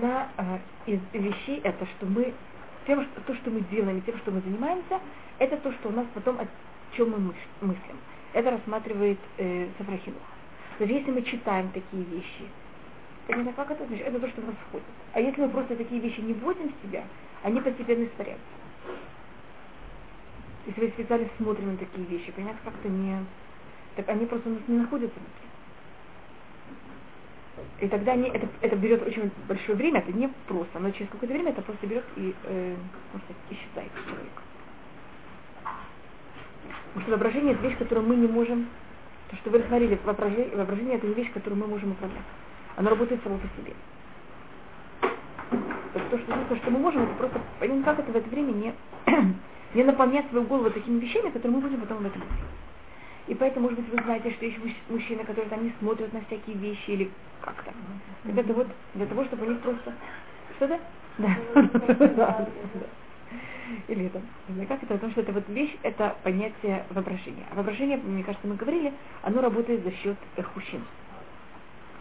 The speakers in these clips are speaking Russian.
Одна э, из вещей это, что мы тем, что, то, что мы делаем, тем, что мы занимаемся, это то, что у нас потом, о чем мы мыслим. Это рассматривает э, Сафрахинух. Даже если мы читаем такие вещи, понятно, как это значит? Это то, что в нас входит. А если мы просто такие вещи не вводим в себя, они постепенно испаряются. Если мы специально смотрим на такие вещи, понятно, как-то не... Так они просто у нас не находятся внутри. И тогда они, это, это берет очень большое время, это не просто, но через какое-то время это просто берет и, э, сказать, исчезает человек. Потому что воображение это вещь, которую мы не можем, то, что вы рассмотрели, воображение, воображение это не вещь, которую мы можем управлять. Оно работает само по себе. То, что, то, что мы можем, это просто, понятно, как это в это время не, не наполнять свою голову такими вещами, которые мы будем потом в этом мыслить. И поэтому, может быть, вы знаете, что есть мужчины, которые там не смотрят на всякие вещи или как-то. Так это вот для того, чтобы у них просто... Что-то? Да. Или это, как это, потому что это вот вещь, это понятие воображения. А воображение, мне кажется, мы говорили, оно работает за счет хущин.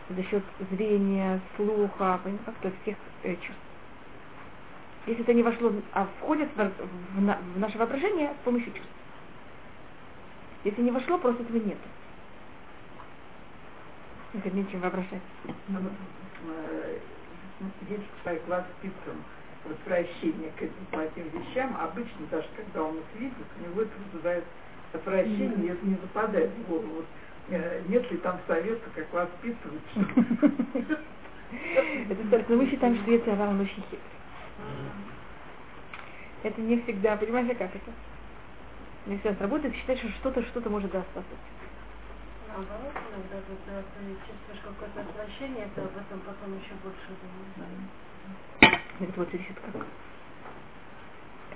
За счет зрения, слуха, как-то всех э, чувств. Если это не вошло, а входит в, в, в наше воображение с помощью чувств. Если не вошло, просто этого нет. Это нечем воображать. Есть человек воспитан отвращение к этим, вещам, обычно даже когда он их видит, у него это вызывает отвращение, если не западает в голову. Вот, э, нет ли там совета, как воспитывать? Это мы считаем, что это он очень хитрый. Это не всегда, понимаете, как это? Не всегда сработает, считать, что что-то, что-то может достаться. Наоборот, иногда ты чувствуешь какое-то отвращение, ты об этом потом еще больше думаешь. Это вот зависит как.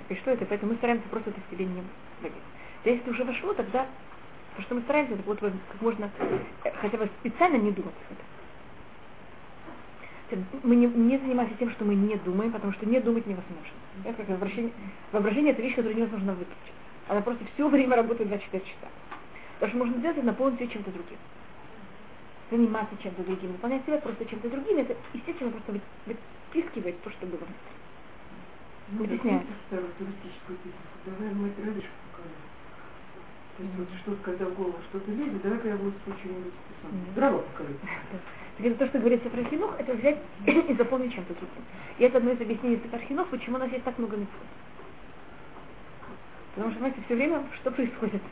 И что это, поэтому мы стараемся просто это в себе не. Да если уже вошло, тогда то, что мы стараемся, это вот как можно э, хотя бы специально не думать об этом. Мы не, не занимаемся тем, что мы не думаем, потому что не думать невозможно. Это как воображение, воображение это вещь, которую невозможно выключить. Она просто все время работает 24 часа. То, что можно сделать, это наполнить ее чем-то другим. Заниматься чем-то другим, наполнять себя просто чем-то другим, это, естественно, просто выпискивает то, что было внутри. Ну, Вытесняет. То есть вот что-то, когда в голову что-то лезет, давай-ка я буду что-нибудь дрова покорить. Так это то, что говорится про Хинух, это взять и заполнить чем-то другим. И это одно из объяснений про Хинух, почему у нас есть так много митцвот. Потому что, знаете, все время что происходит?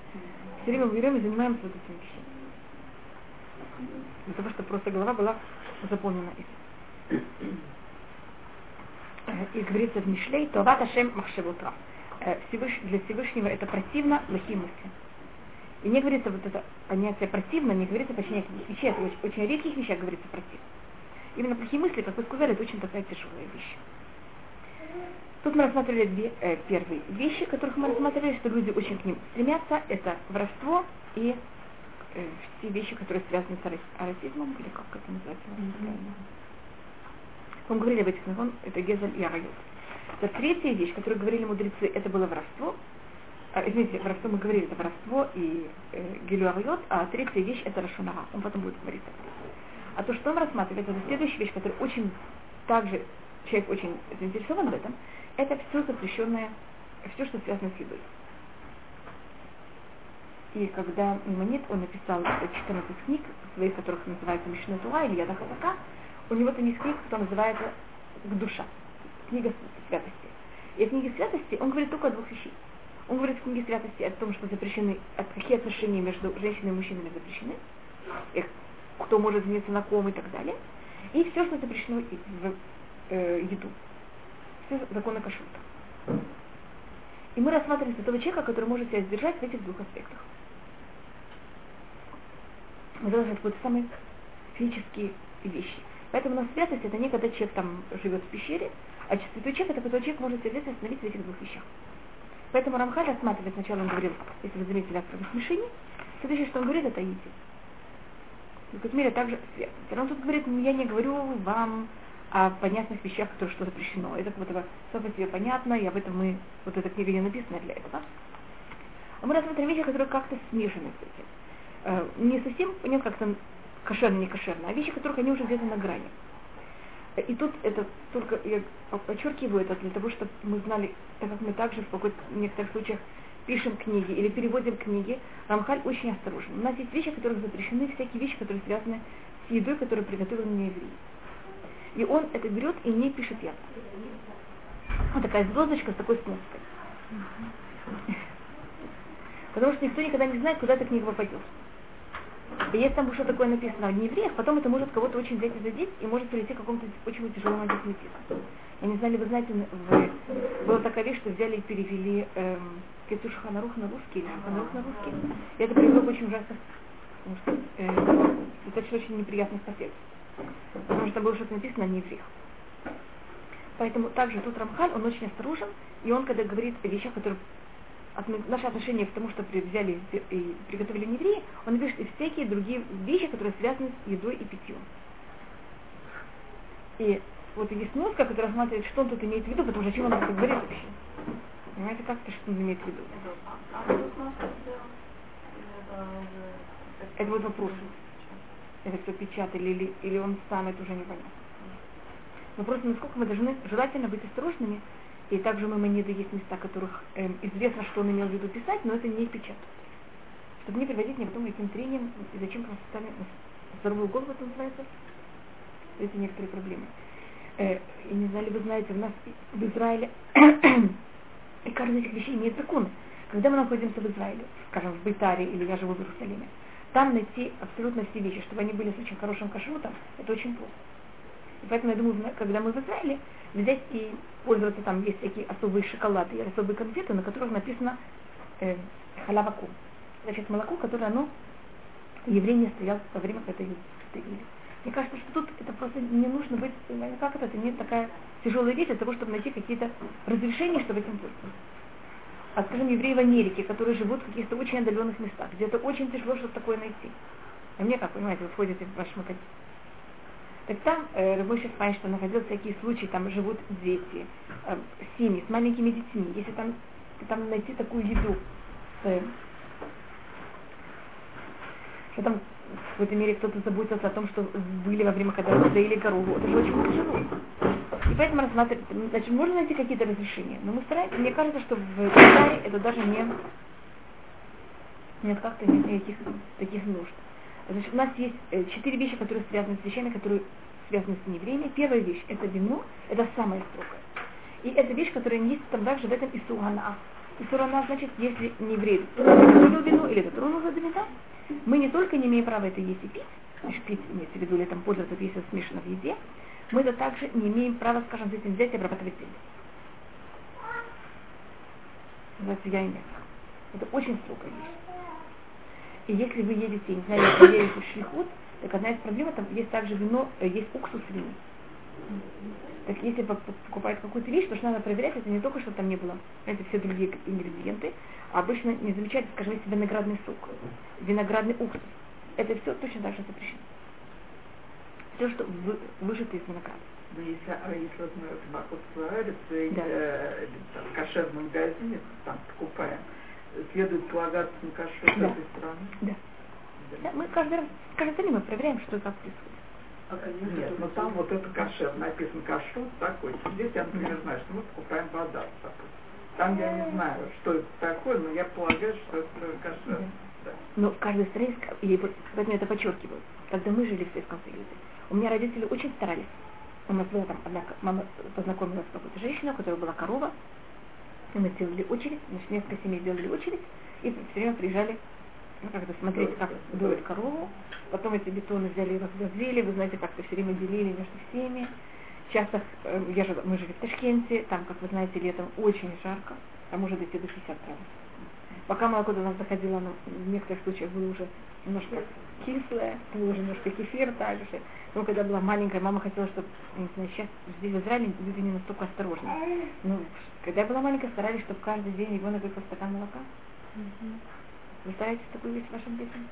Все время мы берем и занимаемся вот этими вещами. Для того, чтобы просто голова была заполнена этим. И говорится в Мишлей, то ват Ашем махшевутра. Всевыш, для Всевышнего это противно, плохие мысли. И не говорится вот это понятие противно, не говорится почти никаких вещей, это очень, очень редких вещах говорится противно. Именно плохие мысли, как вы сказали, это очень такая тяжелая вещь. Тут мы рассматривали две э, первые вещи, которых мы рассматривали, что люди очень к ним стремятся. Это воровство и э, все вещи, которые связаны с расизмом, или как это называется правильно. Мы говорили об этих закон, это Гезель и Арайот. За третья вещь, которую говорили мудрецы, это было воровство. А, извините, воровство мы говорили, это воровство и э, Гелю Арайот, а третья вещь это Рашунара. Он потом будет говорить. А то, что он рассматривает, это следующая вещь, которая очень также человек очень заинтересован в этом, это все запрещенное, все, что связано с едой. И когда Мимонит, он написал 14 книг, своих которых называется Мишна Туа или Яда Хазака, у него там есть книга, которая называется душа, книга святости. И в книге святости он говорит только о двух вещах. Он говорит в книге святости о том, что запрещены, какие отношения между женщиной и мужчинами запрещены, и кто может жениться на ком и так далее. И все, что запрещено в э, еду все законы кашрута. И мы рассматриваем святого человека, который может себя сдержать в этих двух аспектах. Мы должны какие-то самые физические вещи. Поэтому на святость это не когда человек там живет в пещере, а святой человек это когда человек может себя остановить в этих двух вещах. Поэтому Рамхаль рассматривает, сначала он говорил, если вы заметили, о смешении, следующее, что он говорит, это еде. В мере также святость. Он тут говорит, я не говорю вам о понятных вещах, которые что запрещено. Это это само по себе понятно, и об этом мы, вот эта книга не написана для этого. А мы рассмотрим вещи, которые как-то смешаны с этим. Э, не совсем, нет, как-то кошерно, не кошерно, а вещи, которых они уже где-то на грани. И тут это только я подчеркиваю это для того, чтобы мы знали, так как мы также в, в некоторых случаях пишем книги или переводим книги, Рамхаль очень осторожен. У нас есть вещи, которые запрещены, всякие вещи, которые связаны с едой, которую приготовил мне еврей. И он это берет и не пишет я. Вот такая звездочка с такой сноской. Потому что никто никогда не знает, куда эта книга попадет. И если там что такое написано в евреях, потом это может кого-то очень взять и задеть, и может привести к какому-то очень тяжелому антисемитизму. Я не знаю, ли вы знаете, в, была такая вещь, что взяли и перевели эм, Кетуш Ханарух на русский, или Ханарух на русский. И это привело к очень ужасным, потому что э, достаточно очень неприятных последствий. Потому что было что-то написано на евреях. Поэтому также тут Рамхаль, он очень осторожен, и он, когда говорит о вещах, которые наше отношение к тому, что взяли и приготовили евреи, он пишет и всякие другие вещи, которые связаны с едой и питьем. И вот есть носка, которая рассматривает, что он тут имеет в виду, потому что о чем он это говорит вообще. Понимаете, как это, что он имеет в виду? Это вот вопрос. Это все печатали или, или он сам, это уже непонятно. Вопрос, насколько мы должны желательно быть осторожными, и также у Маймонида есть места, которых эм, известно, что он имел в виду писать, но это не печатать. Чтобы не приводить ни к тому, каким трениям, и зачем просто стали здоровую голову, это называется. Это некоторые проблемы. Э, и не знали, вы знаете, у нас в Израиле и каждая из этих вещей имеет законы. Когда мы находимся в Израиле, скажем, в Бейтаре или я живу в Иерусалиме, там найти абсолютно все вещи, чтобы они были с очень хорошим кашрутом, это очень плохо. И поэтому я думаю, когда мы в Израиле, взять и пользоваться, там есть всякие особые шоколады и особые конфеты, на которых написано э, халяваку. Значит, молоко, которое оно еврей не стоял во время, когда его стыдили. Мне кажется, что тут это просто не нужно быть, как это, это не такая тяжелая вещь для того, чтобы найти какие-то разрешения, чтобы этим пользоваться. А скажем, евреи в Америке, которые живут в каких-то очень отдаленных местах, где это очень тяжело что-то такое найти. А мне, как понимаете, вы входите в ваш магазин. Так там э, Рабочий что находил всякие случаи, там живут дети, э, семьи с маленькими детьми. Если там, там найти такую еду, э, что там в этом мире кто-то заботился о том, что были во время, когда доили корову, это же очень тяжело. И поэтому рассматривать, значит, можно найти какие-то разрешения, но мы стараемся, мне кажется, что в Китае это даже не, нет как-то нет никаких таких нужд. Значит, у нас есть э, четыре вещи, которые связаны с вещами, которые связаны с неевреями. Первая вещь – это вино, это самое строгое. И это вещь, которая есть там также в этом Исурана. Исурана значит, если не еврей приготовил вино или дотронулся до вина, мы не только не имеем права это есть и пить, значит, пить, имеется в виду, или там пользоваться, если это смешано в еде, мы это также не имеем права, скажем, с этим взять и обрабатывать землю. Называется я и Это очень строгая вещь. И если вы едете, не знаю, если едете в шлихут, так одна из проблем, там есть также вино, э, есть уксус вина. Так если покупают какую-то вещь, то что надо проверять, это не только, что там не было, это все другие ингредиенты, а обычно не замечать, скажем, если виноградный сок, виноградный уксус. Это все точно так же запрещено. Все, что вы, выжато из винограда. Ну, если, а если вот мы в Арец, да. э, там, в кошерном магазине там покупаем, следует полагаться на кашрут да. этой страны? Да. Да, мы каждый раз, каждый день мы проверяем, что как происходит. А Нет, но там вот это кашер, написан кашрут такой. Здесь я, например, знаю, что мы покупаем вода. Там я не знаю, что это такое, но я полагаю, что это кашер. Да. Да. Но в каждой стране, и вот поэтому это подчеркиваю, когда мы жили в Советском Союзе, у меня родители очень старались. У нас была там одна, мама познакомилась с какой-то женщиной, у которой была корова, и мы сделали очередь, значит, несколько семей сделали очередь, и все время приезжали ну, как-то смотреть, как дует корову. Потом эти бетоны взяли и разгрузили, вы знаете, как-то все время делили между всеми. Часто, э, я же, мы жили в Ташкенте, там, как вы знаете, летом очень жарко, там может идти до 60 градусов. Пока молоко до нас заходило, оно в некоторых случаях было уже немножко кислое, было уже немножко кефир также. Но когда была маленькая, мама хотела, чтобы, не знаю, сейчас здесь в Израиле люди не настолько осторожны. Ну, когда я была маленькая, старались, чтобы каждый день ребенок выпил стакан молока. Вы стараетесь такую вещь вашим детям?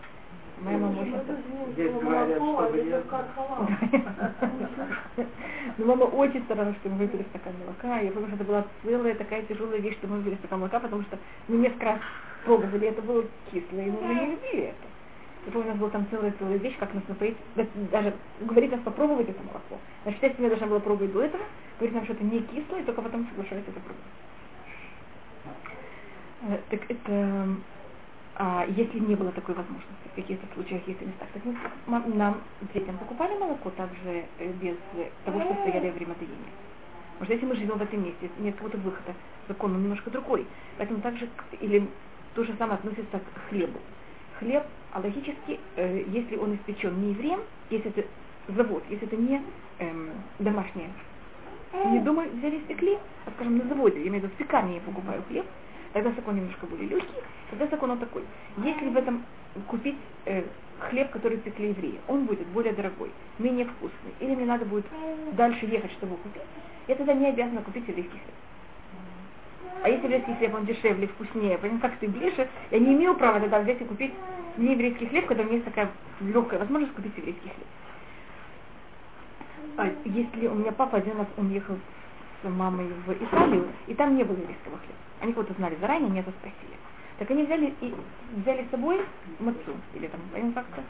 Моя мама очень... Здесь говорят, что Ну, мама очень старалась, чтобы мы выпили стакан молока. Я помню, что это была целая такая тяжелая вещь, что мы выпили стакан молока, потому что мы несколько раз пробовали, это было кислое, и мы не любили это. Я помню, у нас была там целая целая вещь, как нас напоить, даже говорит нас попробовать это молоко. Значит, если я должна была пробовать до этого, говорит нам, что это не кислое, только потом соглашаюсь это пробовать. Э, так это, а, если не было такой возможности, в каких-то случаях, если местах, так мы нам детям покупали молоко также э, без того, что стояли время доения. Потому что если мы живем в этом месте, нет какого-то выхода, закон он немножко другой. Поэтому также, или то же самое относится к хлебу. Хлеб, а логически, э, если он испечен не евреем, если это завод, если это не эм, домашнее, не дома взяли спекли, а скажем на заводе, я имею в виду в пекарне я покупаю хлеб, тогда закон немножко более легкий, тогда закон он такой. Если в этом купить э, хлеб, который пекли евреи, он будет более дорогой, менее вкусный, или мне надо будет дальше ехать, чтобы купить, я тогда не обязана купить еврейский хлеб. А если еврейский хлеб, он дешевле, вкуснее, понимаете, как ты ближе, я не имею права тогда взять и купить не еврейский хлеб, когда у меня есть такая легкая возможность купить еврейский хлеб. А если у меня папа один раз, он ехал мамой в Италию, и там не было еврейского хлеба. Они кого-то знали заранее, они это спросили. Так они взяли и взяли с собой мацу, или там, понимаете, как-то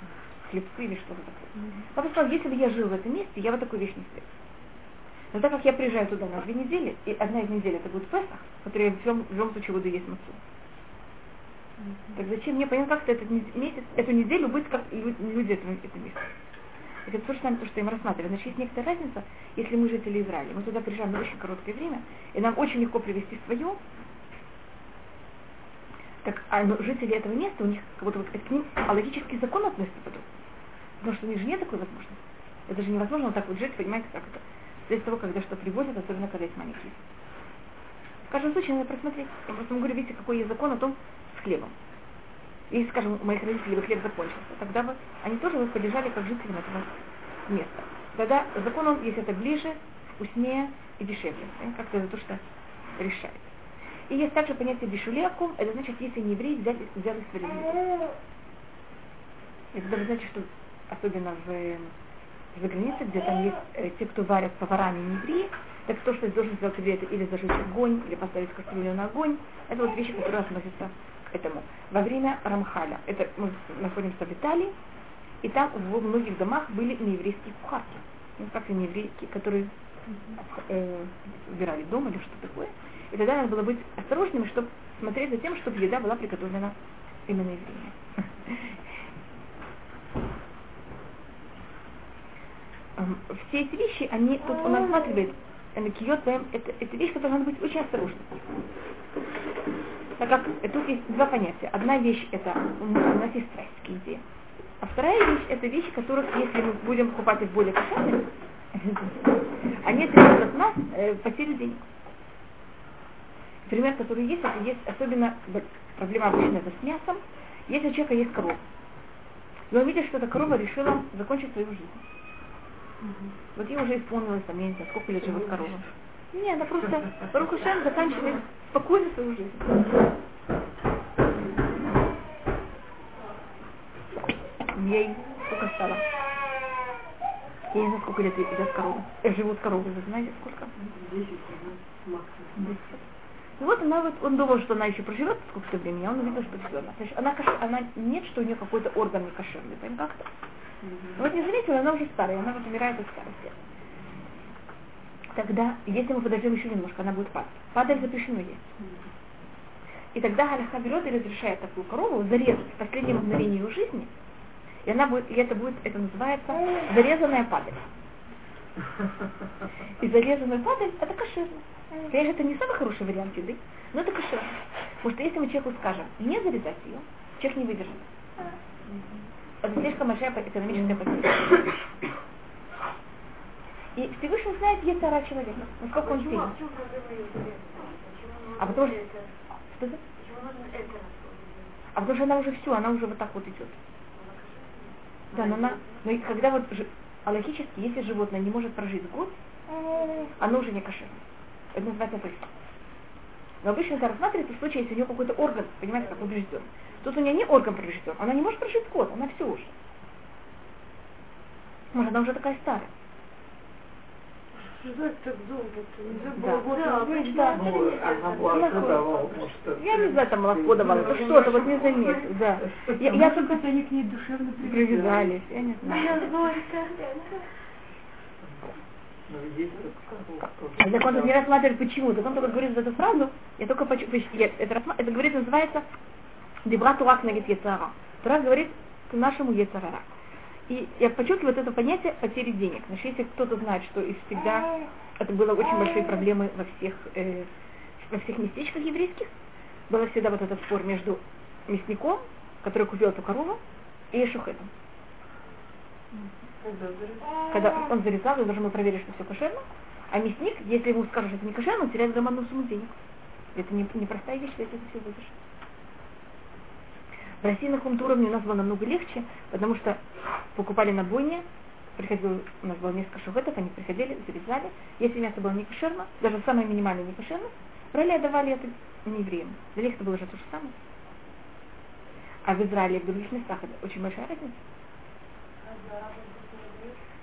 хлебцы или что-то такое. Папа сказал, если бы я жил в этом месте, я бы такую вещь не встретил. Но так как я приезжаю туда на две недели, и одна из недель это будет Песах, который я в любом, в любом случае буду есть мацу. Так зачем мне, понятно, как-то этот месяц, эту неделю быть как люди этого, это месяц. Это то же самое, то, что им рассматривали. Значит, есть некоторая разница, если мы жители Израиля, мы туда приезжаем на очень короткое время, и нам очень легко привести свое, так а ну, жители этого места, у них как будто вот к ним а логический закон относится потом. Потому что у них же нет такой возможности. Это же невозможно вот так вот жить, понимаете, как это от того, когда что привозят, особенно когда есть маленькие. В каждом случае надо просмотреть. Я просто могу видите, какой есть закон о том с хлебом. И, скажем, у моих родителей бы хлеб закончился, тогда бы они тоже бы поддержали как жители этого места. Тогда закон он, если это ближе, вкуснее и дешевле. Как-то это то, что решает. И есть также понятие бишулякум, это значит, если не еврей, взяли, взяли справедливость. Это даже значит, что особенно в за границей, где там есть э, те, кто варят поварами не евреи, так то, что должен сделать еврей, это или зажечь огонь, или поставить кастрюлю на огонь, это вот вещи, которые относятся этому. Во время Рамхаля, это мы находимся в Италии, и там в многих домах были нееврейские кухарки, ну, как и нееврейки, которые э, убирали дом или что такое. И тогда надо было быть осторожными, чтобы смотреть за тем, чтобы еда была приготовлена именно евреями. все эти вещи, они тут он рассматривает, киот это, это вещь, которая надо быть очень осторожной. Так как тут есть два понятия. Одна вещь это у нас есть страстские идеи. А вторая вещь это вещи, которых, если мы будем покупать их более кошерными, они требуют от нас э, потерю денег. Пример, который есть, это есть особенно проблема обычно это с мясом. Если у человека есть корова, и он видит, что эта корова решила закончить свою жизнь. Вот ей уже исполнилось, там, я не знаю, сколько лет живет корова. Не, она просто Рухушем заканчивает спокойно свою жизнь. Ей сколько стало? Я не знаю, сколько лет идет корова. Э, живут коровы, вы знаете, сколько? Десять максимум. И вот она вот, он думал, что она еще проживет сколько-то времени, а он увидел, что все. Она, она, она нет, что у нее какой-то орган не кошерный, понимаете, как-то. Mm-hmm. Вот не заметила, она уже старая, она вот умирает от старости. Тогда, если мы подождем еще немножко, она будет падать. Падать запрещено есть. И тогда Галиха берет и разрешает такую корову зарезать в последнее мгновение ее жизни. И она будет, и это будет, это называется зарезанная падаль. И зарезанная падаль это кошерно. Конечно, это не самый хороший вариант еды, но это кошерно. Потому что если мы человеку скажем не зарезать ее, человек не выдержит это слишком большая экономическая потеря. И Всевышний знает есть ара человека, насколько он сильный. А потому что... Что это? А потому что она уже все, она уже вот так вот идет. Да, но она, но когда вот а логически, если животное не может прожить год, оно уже не кошерно. Это называется пыль. Но обычно это рассматривается в случае, если у нее какой-то орган, понимаете, как поврежден. Тут у нее не орган поврежден, она не может прожить год, она все уже. Может, она уже такая старая. Обсуждать так долго, нельзя Да. было вот Да, обычно да. Ну, может, Я не знаю, там молоко давала, это что-то, вот не заметил, да. Я, я только они к ней душевно привязались, я не знаю. Ну. А Так он не рассматривает почему. Так он только говорит эту фразу, я только я- это, это говорит, называется Дебра Турак Нагит Яцара. Турак говорит к нашему Яцарара. И я подчеркиваю вот это понятие потери денег. Значит, если кто-то знает, что и всегда это было очень большие проблемы во всех, э, во всех местечках еврейских, было всегда вот этот спор между мясником, который купил эту корову, и шухетом. Когда он зарезал, он должен был проверить, что все кошерно, а мясник, если ему скажут, что это не кошерно, он теряет громадную сумму денег. Это не, непростая вещь, если это все выдержит. В России на каком-то уровне у нас было намного легче, потому что покупали на бойне, приходил, у нас было несколько шухетов, они приходили, зарезали. Если мясо было не кошерно, даже самое минимальное не кошерно, брали и отдавали это не евреям. Для них это было уже то же самое. А в Израиле и в других местах это очень большая разница.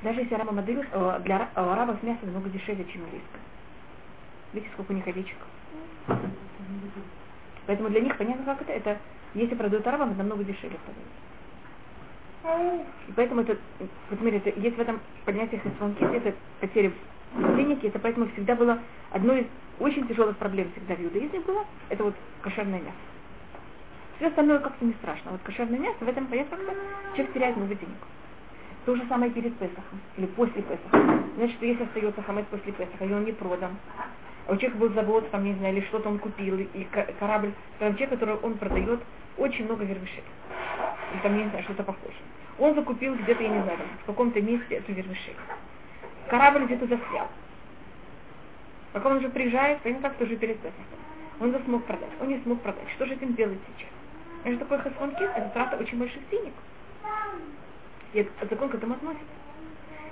Даже если араба модель, э, для арабов мясо намного дешевле, чем еврейское. Видите, сколько у них овечек. Поэтому для них понятно, как это. Это если продают арабам, это намного дешевле. И поэтому это, вот смотрите, есть в этом понятии хесванки, это потеря денег, это поэтому всегда было одной из очень тяжелых проблем всегда в иудаизме было, это вот кошерное мясо. Все остальное как-то не страшно. Вот кошерное мясо, в этом понятии как-то человек теряет много денег. То же самое перед Песохом или после Песоха. Значит, если остается хамец после Песоха, и он не продан, у человека был завод, там, не знаю, или что-то он купил, и корабль, там человек, который он продает, очень много вервышей. Или там, не знаю, что-то похожее. Он закупил где-то, я не знаю, там, в каком-то месте эту вервышей. Корабль где-то застрял. Пока он уже приезжает, понятно, как тоже перед. Он не смог продать, он не смог продать. Что же этим делать сейчас? Это такой хасванкис, это трата очень больших денег. И этот закон к этому относится.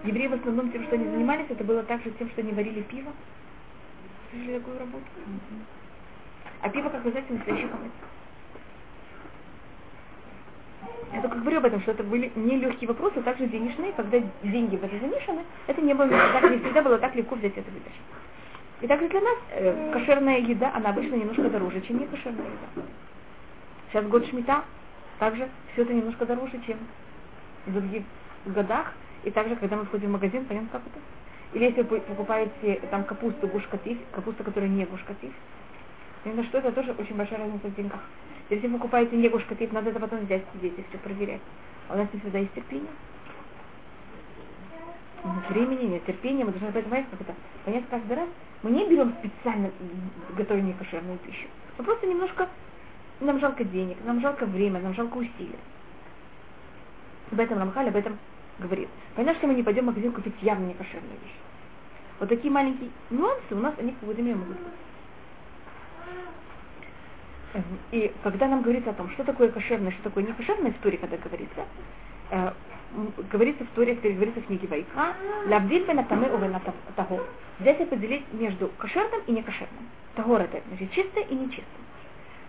Евреи в основном тем, что они занимались, это было также тем, что они варили пиво. Слышали такую работу? А пиво, как вы знаете, настоящий хамец. Я только говорю об этом, что это были нелегкие вопросы, также денежные, когда деньги в это замешаны, это не было так, не всегда было так легко взять это вытащить. И также для нас э, кошерная еда, она обычно немножко дороже, чем не кошерная еда. Сейчас год шмита, также все это немножко дороже, чем в других годах. И также, когда мы входим в магазин, понятно, как это? Или если вы покупаете там капусту гушкатив, капуста, которая не гушкатив, понятно, что это тоже очень большая разница в деньгах. Если вы покупаете не гушкатив, надо это потом взять, сидеть и все проверять. А у нас не всегда есть терпение. Времени, нет терпения, мы должны понимать, как это. Понять каждый раз. Мы не берем специально готовим некошерную пищу. Мы просто немножко, нам жалко денег, нам жалко время, нам жалко усилий. Об этом Рамхаль об этом говорит. Понятно, что мы не пойдем в магазин купить явно некошерную вещь. Вот такие маленькие нюансы у нас, они в Гудеме могут быть. Эм, И когда нам говорится о том, что такое кошерное, что такое некошерное в Торе, когда говорится, э, говорится в Торе, говорится в книге Вайкра, «Лавдиль бен атаме у бен тагор». Взять и поделить между кошерным и некошерным. Тагор это значит чистое и нечистое.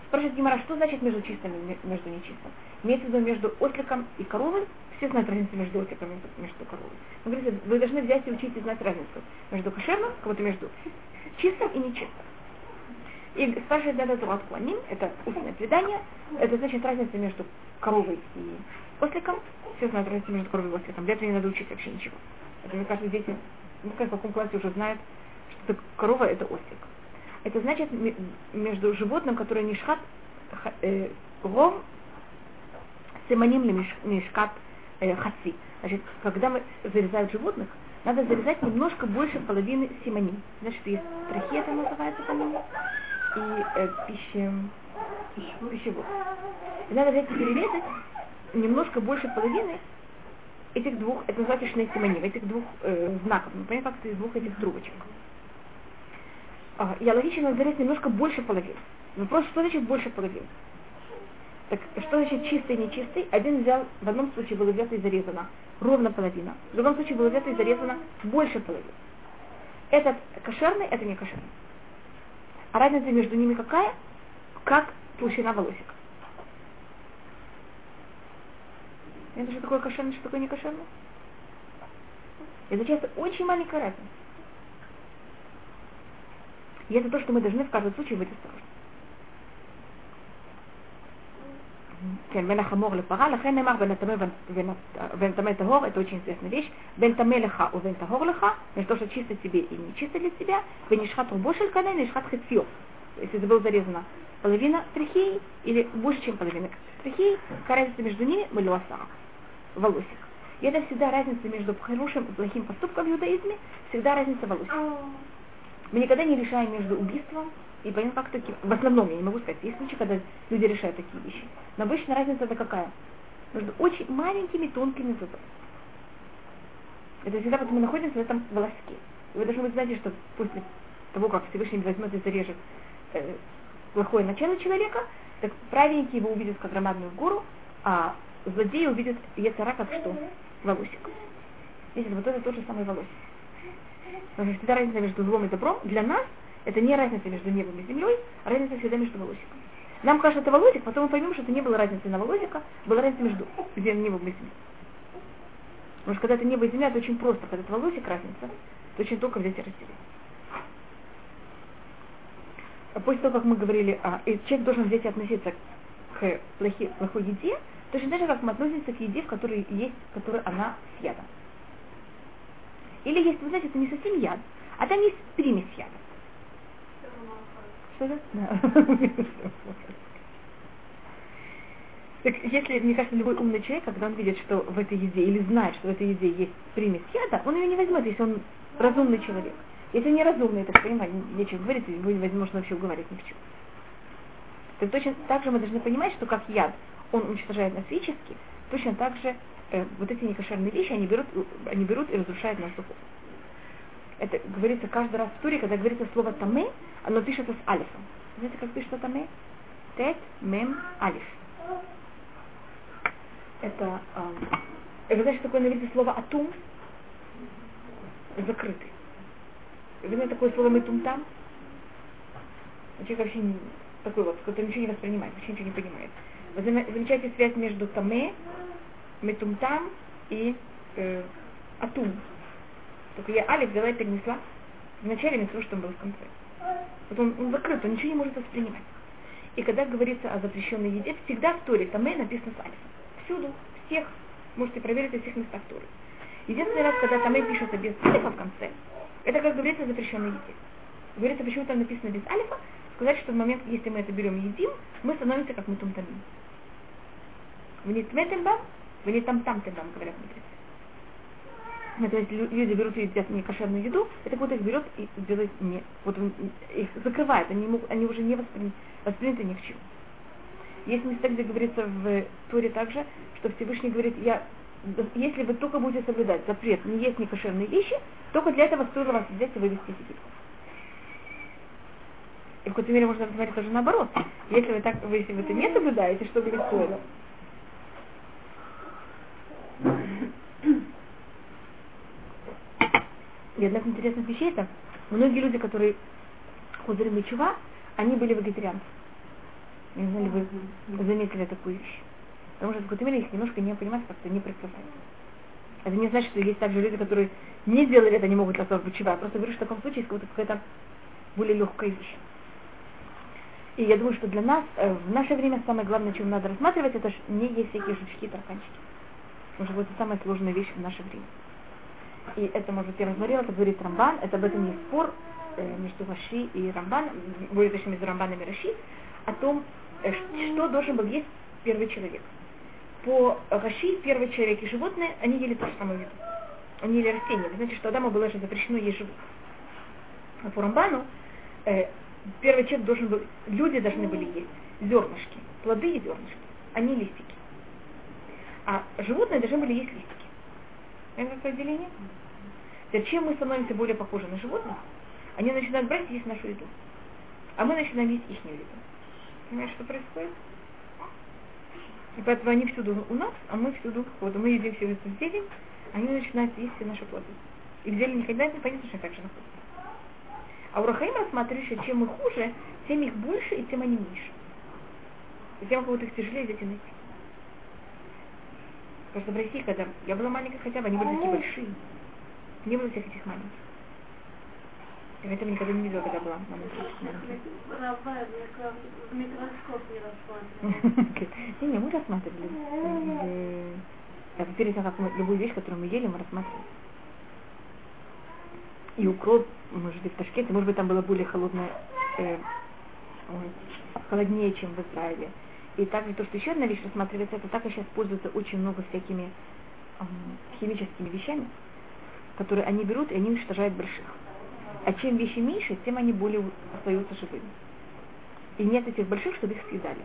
Спрашивает Гимара, что значит между чистым и ме- между нечистым? Имеется в виду между осликом и коровой. Все знают разницу между осликом и между коровой. Но говорится, вы должны взять и учить и знать разницу между кошерным, как будто между чистым и нечистым. И спрашивает Дада Турат Куаним, это устное предание, это значит разница между коровой и осликом. Все знают разницу между коровой и осликом. Для этого не надо учить вообще ничего. Это, мне кажется, дети, ну, в каком классе уже знают, что корова это ослик. Это значит ме- между животным, которое нишхат ха- э, ром симоним ли мишкат э, хаси. Значит, когда мы зарезают животных, надо зарезать немножко больше половины симоним. Значит, есть трахея, это называется по-моему, и э, пищи, пищевод. И надо взять и перерезать немножко больше половины этих двух, это называется шней симоним, этих двух э, знаков. Ну, понятно, как из двух этих трубочек. А, и логично зарезать немножко больше половины. Вопрос, что значит больше половины? Так что значит чистый и нечистый? Один взял, в одном случае было взято и зарезано ровно половина, в другом случае было взято и зарезано больше половины. Этот кошерный, это не кошерный. А разница между ними какая? Как толщина волосик. Это что такое кошерный, что такое не кошерный? Это часто очень маленькая разница. И это то, что мы должны в каждом случае быть осторожны. כן, בין החמור לפרה, לכן נאמר בין הטמא ובין טמא טהור, это очень известная вещь, בין טמא לך ובין טהור לך, между то, что чисто тебе и не чисто для тебя, בין нишхат рубо шель канен, нишхат хетфио. Если это было зарезано половина трахеи или больше, чем половина трахеи, какая разница между ними, малюасара, волосик. И это всегда разница между хорошим и плохим поступком в иудаизме, всегда разница волос. мы никогда не решаем между убийством и как таки, в основном, я не могу сказать, есть случаи, когда люди решают такие вещи. Но обычно разница это какая? Между очень маленькими тонкими зубами. Это всегда вот мы находимся в этом волоске. И вы должны быть знаете, что после того, как Всевышний возьмет и зарежет э, плохое начало человека, так праведники его увидят как громадную гору, а злодеи увидят Ецара как что? Волосик. Видите, вот это тот же самый волосик. Потому что всегда разница между злом и добром для нас это не разница между небом и землей, а разница всегда между волосиком. Нам кажется, это волосик, потом мы поймем, что это не было разницы на волосика, была разница между небом и землей. Потому что когда это небо и земля, это очень просто. Когда это волосик разница, то очень только взять и разделить. А после того, как мы говорили, а, и человек должен взять и относиться к плохи, плохой еде, точно так же, как мы относимся к еде, в которой есть, в которой она с ядом. Или есть, вы знаете, это не совсем яд, а там есть примесь яда. Что это? Так если, мне кажется, любой умный человек, когда он видит, что в этой еде, или знает, что в этой еде есть примесь яда, он ее не возьмет, если он разумный человек. Если не разумный, так понимать, нечего говорить, его невозможно вообще уговорить ни в чем. Так точно так же мы должны понимать, что как яд, он уничтожает нас физически, точно так же э, вот эти некошерные вещи, они берут, они берут и разрушают нас духовно. Это говорится каждый раз в туре, когда говорится слово таме, оно пишется с алифом. Знаете, как пишется таме? Тет, мем, алиф. Это, э, вы знаете, что такое на виде слово атум? Закрытый. Вы знаете такое слово метумтам? Человек вообще не, такой вот, который ничего не воспринимает, вообще ничего не понимает. Вы замечаете связь между таме, метумтам и э, атум. Только я алиф взяла и перенесла в начале митцву, что он был в конце. Вот он, он закрыт, он ничего не может воспринимать. И когда говорится о запрещенной еде, всегда в Торе Таме написано с алифом. Всюду, всех, можете проверить во всех местах Торы. Единственный раз, когда Таме пишется без алифа в конце, это как говорится о запрещенной еде. Говорится, почему там написано без алифа, сказать, что в момент, если мы это берем и едим, мы становимся как мы тумтамим. Вы не тметембам, вы не там там говорят мудрецы. Ну, то есть люди берут и едят некошерную еду, это кто-то их берет и делает не, вот их закрывает, они, могут, они уже не воспри, восприняты ни к чему. Есть места, где говорится в Туре также, что Всевышний говорит, я, если вы только будете соблюдать запрет не есть некошерные вещи, только для этого стоило вас взять и вывести из Египта. И в какой-то мере можно посмотреть тоже наоборот. Если вы так, если вы это не соблюдаете, что не стоило? И одна из интересных вещей это, многие люди, которые худали чува, они были вегетарианцы. Не знаю, ли вы заметили такую вещь. Потому что в какой-то мере их немножко не понимать, как-то не представляют. Это не значит, что есть также люди, которые не делали это, не могут остаться чува. Я просто говорю, что в таком случае есть какая-то более легкая вещь. И я думаю, что для нас, э, в наше время самое главное, чем надо рассматривать, это не есть всякие жучки и тарканчики. Потому что это самая сложная вещь в наше время и это, может быть, я рассмотрела, это говорит Рамбан, это об этом есть спор э, между Раши и Рамбан, более точно между Рамбаном и Раши, о том, э, что должен был есть первый человек. По Раши первый человек и животные, они ели то же самое еду. Они ели растения. Вы знаете, что Адаму было же запрещено есть животных. А по Рамбану э, первый человек должен был, люди должны были есть зернышки, плоды и зернышки, а не листики. А животные должны были есть листики. Это какое деление? Зачем мы становимся более похожи на животных? Они начинают брать и есть нашу еду. А мы начинаем есть их еду. Понимаешь, что происходит? И поэтому они всюду у нас, а мы всюду, вот мы едим все эту зелень, они начинают есть все наши плоды. И в зелени никогда не понятно, что так же находится. А у Рахаима рассматриваешь, чем мы хуже, тем их больше и тем они меньше. И тем, кого-то их тяжелее взять найти. Что в России, когда я была маленькая хотя бы, они были такие большие. Не было всех этих маленьких. Я этого никогда не видела, когда была на Раба, в микроскоп не рассматривала. Не, не, мы рассматривали. э, Перед тем, как мы любую вещь, которую мы ели, мы рассматривали. И укроп, может быть, в Ташкенте, может быть, там было более холодное, э, холоднее, чем в Израиле. И также то, что еще одна вещь рассматривается, это так и сейчас пользуются очень много всякими эм, химическими вещами, которые они берут и они уничтожают больших. А чем вещи меньше, тем они более остаются живыми. И нет этих больших, чтобы их съедали.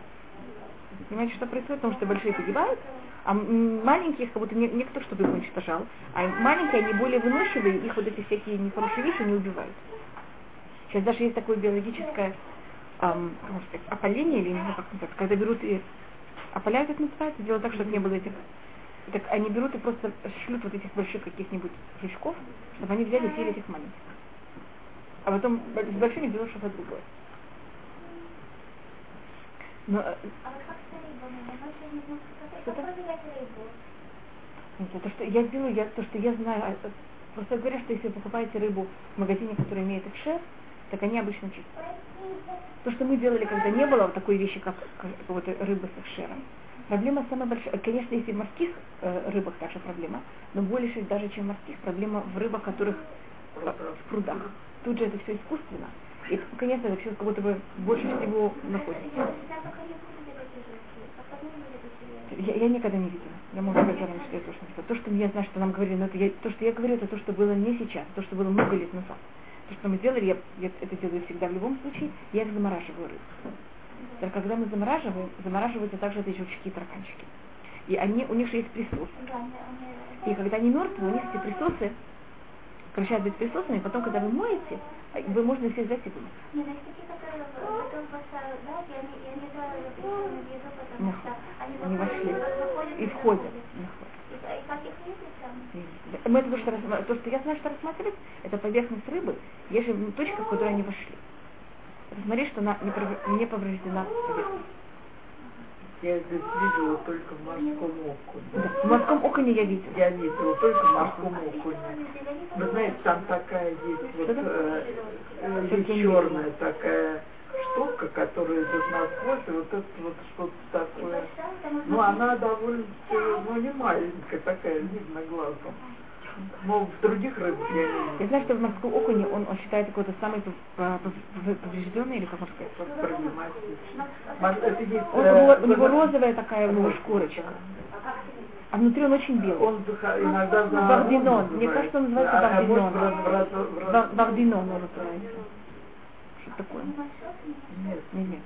Понимаете, что происходит? Потому что большие погибают, а маленьких как будто никто, чтобы их уничтожал. А маленькие, они более выносливые, их вот эти всякие нехорошие вещи не убивают. Сейчас даже есть такое биологическое эм, опаление, или не знаю, как называется, когда берут и опаляют, это называется, делают так, чтобы не было этих так они берут и просто шлют вот этих больших каких-нибудь жучков, чтобы они взяли и съели этих маленьких. А потом с большими делают что-то другое. Но, э, А рыбу. знаете, то, что я делаю, я, то, что я знаю, а, э, просто говорят, что если вы покупаете рыбу в магазине, который имеет экшер, так они обычно чистые. То, что мы делали, когда не было вот такой вещи, как вот рыба с экшером, проблема самая большая. Конечно, если в морских э, рыбах также проблема, но больше даже, чем морских, проблема в рыбах, которых э, в прудах. Тут же это все искусственно. И, конечно, это все как будто бы больше всего находится. Я. Я, никогда не видела. Я могу сказать заранее, что я точно не видела. То, что я знаю, что нам говорили, но это я, то, что я говорю, это то, что было не сейчас, то, что было много лет назад. То, что мы сделали, я, я это делаю всегда в любом случае, я их замораживаю рыб. Так, когда мы замораживаем, замораживаются также эти жучки и тараканчики. И они, у них же есть присос. Да, мне- мне- И когда они мертвые, у них эти присосы превращаются быть присосами, и потом, когда вы моете, вы можно их всех взять и вымыть. Не, на такие, которые потом бросают, да, я не, я не знаю, в еду, потому Нет. что они, Они вошли. И входят. И, и как их видно там? Мы это то, что, рассма- то, что я знаю, что рассматривать, это поверхность рыбы, же точка, в которую они вошли. Посмотри, что она не, повреждена поверхность. Я здесь видела только в морском окуне. Да. В морском окуне я видела. Я видела только в морском окуне. Вы знаете, там такая есть вот э, э, черная такая штука, которая идет насквозь, и вот это вот что-то такое. Ну, она довольно, ну, не маленькая такая, видно глазом. Но в других рыбах я не Я знаю, что в морском окуне он, он считается какой-то самый пов- поврежденный, или как можно сказать. Он, э, ро- у него розовая такая у него шкурочка. А внутри он очень белый. Он иногда за Бардинон. Мне кажется, он называется А- а бардинон. Бардинон он называется. Что такое? Нет, Нет, нет.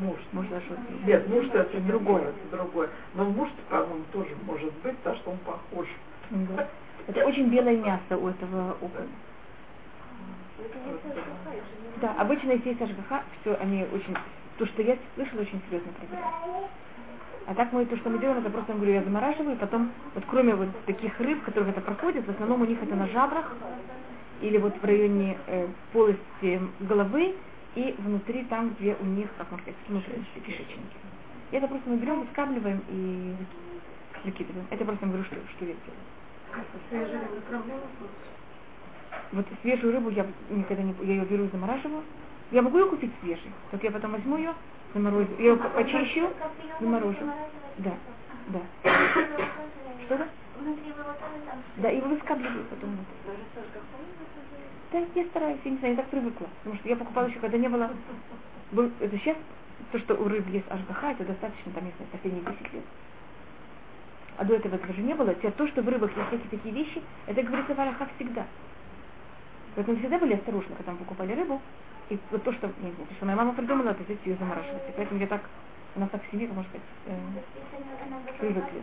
муж. Может даже Нет, муж это Другое. другое. Но муж, по-моему, тоже может быть, потому что он похож. Это очень белое мясо у этого окуня. Да, обычно если есть ажгаха, все они очень, то, что я слышала, очень серьезно проверяют. А так мы, то, что мы делаем, это просто, я говорю, я замораживаю, и потом, вот кроме вот таких рыб, которых это проходит, в основном у них это на жабрах, или вот в районе э, полости головы, и внутри там, где у них, как можно сказать, внутренности, кишечники. И это просто мы берем, выскабливаем и выкидываем. Это просто я говорю, что, что я делаю. Свежая Вот свежую рыбу я никогда не... Я ее беру и замораживаю. Я могу ее купить свежей, только я потом возьму ее, заморозю. Я ее почищу, заморожу. Да, да. Тоже там Да, и выскабливаю потом. Да, я стараюсь, я не знаю, я так привыкла. Потому что я покупала еще, когда не было... Был, это сейчас, то, что у рыб есть ажгаха, это достаточно, там, я не знаю, последние 10 лет. А до этого этого же не было. То, что в рыбах есть всякие такие вещи, это говорится в Араха всегда. Поэтому всегда были осторожны, когда мы покупали рыбу. И вот то, что, не знаю, что моя мама придумала, это взять ее замораживать. И поэтому я так, у нас так в семье, можно сказать, э, привыкли.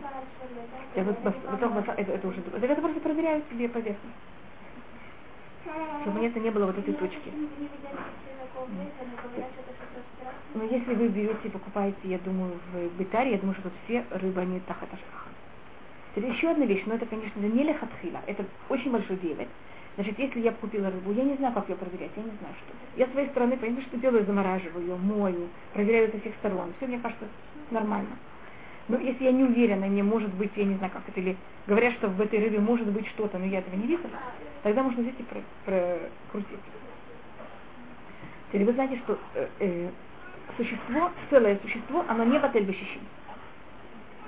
Я вот, бас- вот это, это уже, это, это просто проверяю себе поверхность. Чтобы это не было вот этой точки. Но если вы берете и покупаете, я думаю, в Битаре, я думаю, что тут все рыбы, они тахат ашгаха. Теперь еще одна вещь, но это, конечно, не лехатхила, это очень большой девет. Значит, если я купила рыбу, я не знаю, как ее проверять, я не знаю, что. Я с своей стороны, понимаете, что делаю, замораживаю ее, мою, проверяю со всех сторон. Все, мне кажется, нормально. Ну, если я не уверена, мне может быть, я не знаю как это, или говорят, что в этой рыбе может быть что-то, но я этого не вижу, тогда можно взять и про- прокрутить. Теперь вы знаете, что э, э, существо, целое существо, оно не батель бешишим.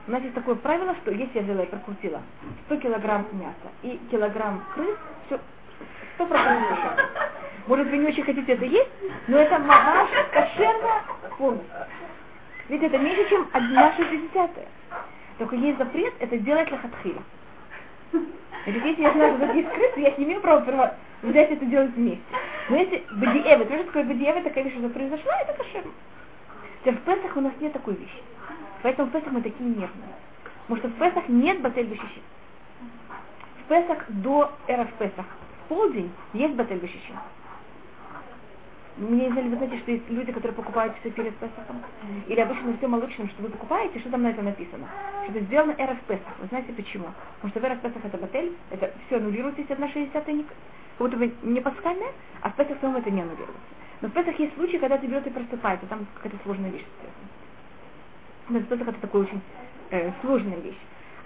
У нас есть такое правило, что если я взяла и прокрутила 100 килограмм мяса и килограмм крыс, все, 100% кошерно. Может, вы не очень хотите это есть, но это мамаш кошерно полностью. Ведь это меньше, чем одна шестидесятая. Только есть запрет это делать лохатхила. Значит, если я знаю, что тут есть крысы, я не имею права взять это делать вместе. Но если бадиэвы, то что такое бадиэвы, такая вещь уже произошла, это кошерно. Теперь в Песах у нас нет такой вещи. Поэтому в Песах мы такие нервные. Потому что в Песах нет батель бешиши. В Песах до эра в Песах в полдень есть батель бешиши. Мне не знали, вы знаете, что есть люди, которые покупают все перед Песахом? Или обычно все молочным, что вы покупаете, что там на это написано? Что это сделано эра в Песах. Вы знаете почему? Потому что в эра в Песах это батель, это все аннулируется, если одна шестидесятая не, как будто бы не пасхальная, а в Песах самом это не аннулируется. Но в Песах есть случаи, когда ты берет и просыпается, там какая-то сложная вещь связана. В Песах это такая очень э, сложная вещь.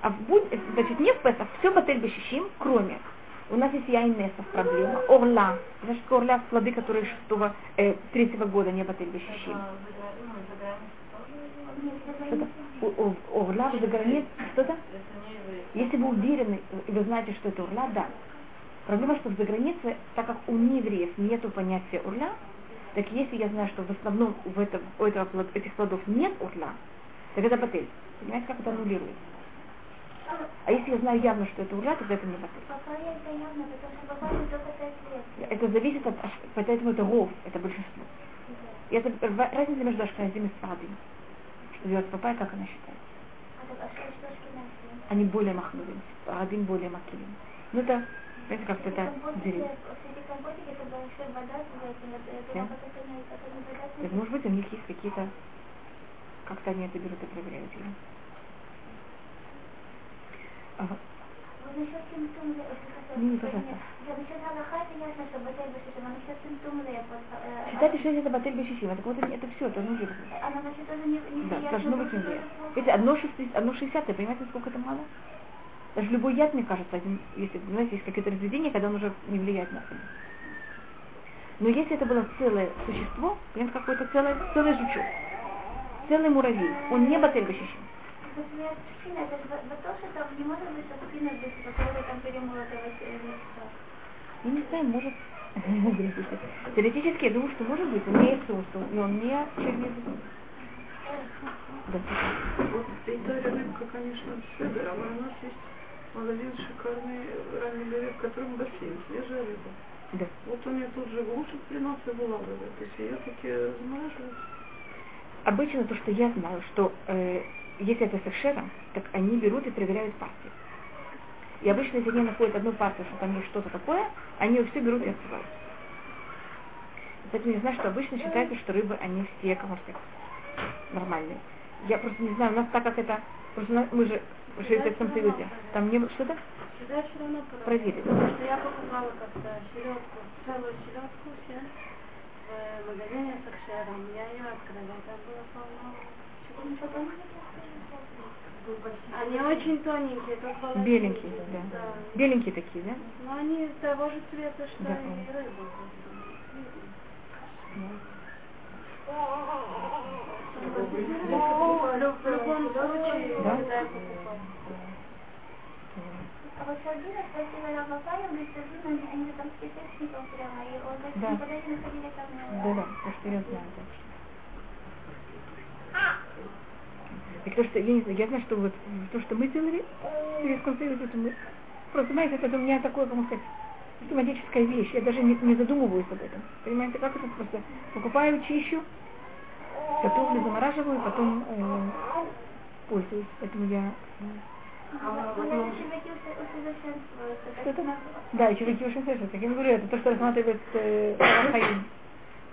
А в будь, значит, не в Песах, все батель бешишим, кроме у нас есть яйнесов проблема. Орла. Знаешь, что орля плоды, которые шестого, э, третьего года не батель бешишим. Что-то? Орла за границей, что-то? Если вы уверены, и вы знаете, что это урла, да. Проблема, что за границей, так как у неевреев нету понятия урла, так если я знаю, что в основном в этом, у этих плодов нет урла, так это батель. Понимаете, как это аннулируется? А если я знаю явно, что это урла, тогда это не батель. Это явно, потому что папайя только 5 лет. Это зависит от, поэтому это ров, это большинство. И это разница между ашканазим и сфадим. Что делать папайя, как она считает. А? Они более махнули, сфадим более макилим. Ну это, знаете, как-то это Это может быть у них есть какие-то, как-то они это берут и проверяют. Ага. Не, пожалуйста. насчет Аллаха, это ясно, что э, Считайте, что это батель бешишим, так вот это все, это нужно. Она, значит, тоже не, не Да, должно быть не. Видите, одно, одно 60, понимаете, насколько это мало? Даже любой яд, мне кажется, один, если, знаете, есть какие-то разведения, когда он уже не влияет на это. Но если это было целое существо, понимаете, какой-то целый, целый жучок, целый муравей, он не батель вещества. Я не знаю, может... Теоретически, я думаю, что может быть, он не есть соус, но он не черный язык. Да. Вот Италия рыбка, конечно, седер, а у нас есть молодец шикарный ранний берег, в котором бассейн, свежая рыба. Да. Вот он я тут же лучше принос и вылавливает. То есть ее таки размораживают. Обычно то, что я знаю, что э, если это с так они берут и проверяют партию. И обычно, если они находят одну партию, что там есть что-то такое, они все берут и открывают. Поэтому я знаю, что обычно считается, что рыбы, они все, сказать, нормальные. Я просто не знаю, у нас так как это, просто нас- мы же в Советском Союзе, там не было что-то проверить. Потому что я покупала как-то селедку, целую селедку все в магазине с акшером. Я ее открыла, там было полно. Они очень тоненькие, тут было... Беленькие, да. Беленькие такие, да? Но они того же цвета, что Да. и рыба. В любом случае, Да? когда я покупала. А вот сардина спросила папайю, говорит, сардина, они, они там с кипятником прямо, и он говорит, Да. никогда не находили там... э, Да, да, то, что я знаю. Так что. И то, что я не знаю, я знаю, что вот то, что мы делали Союзе, это мы просто, знаете, это у меня такое, как сказать, систематическая вещь. Я даже не, не задумываюсь об этом. Понимаете, как это просто покупаю, чищу, готовлю, замораживаю, потом э, пользуюсь. Поэтому я э, усовершенствуются. так что-то. Да, и чуваки очень слышат. Как я говорю, это то, что рассматривает э, Рафаэль.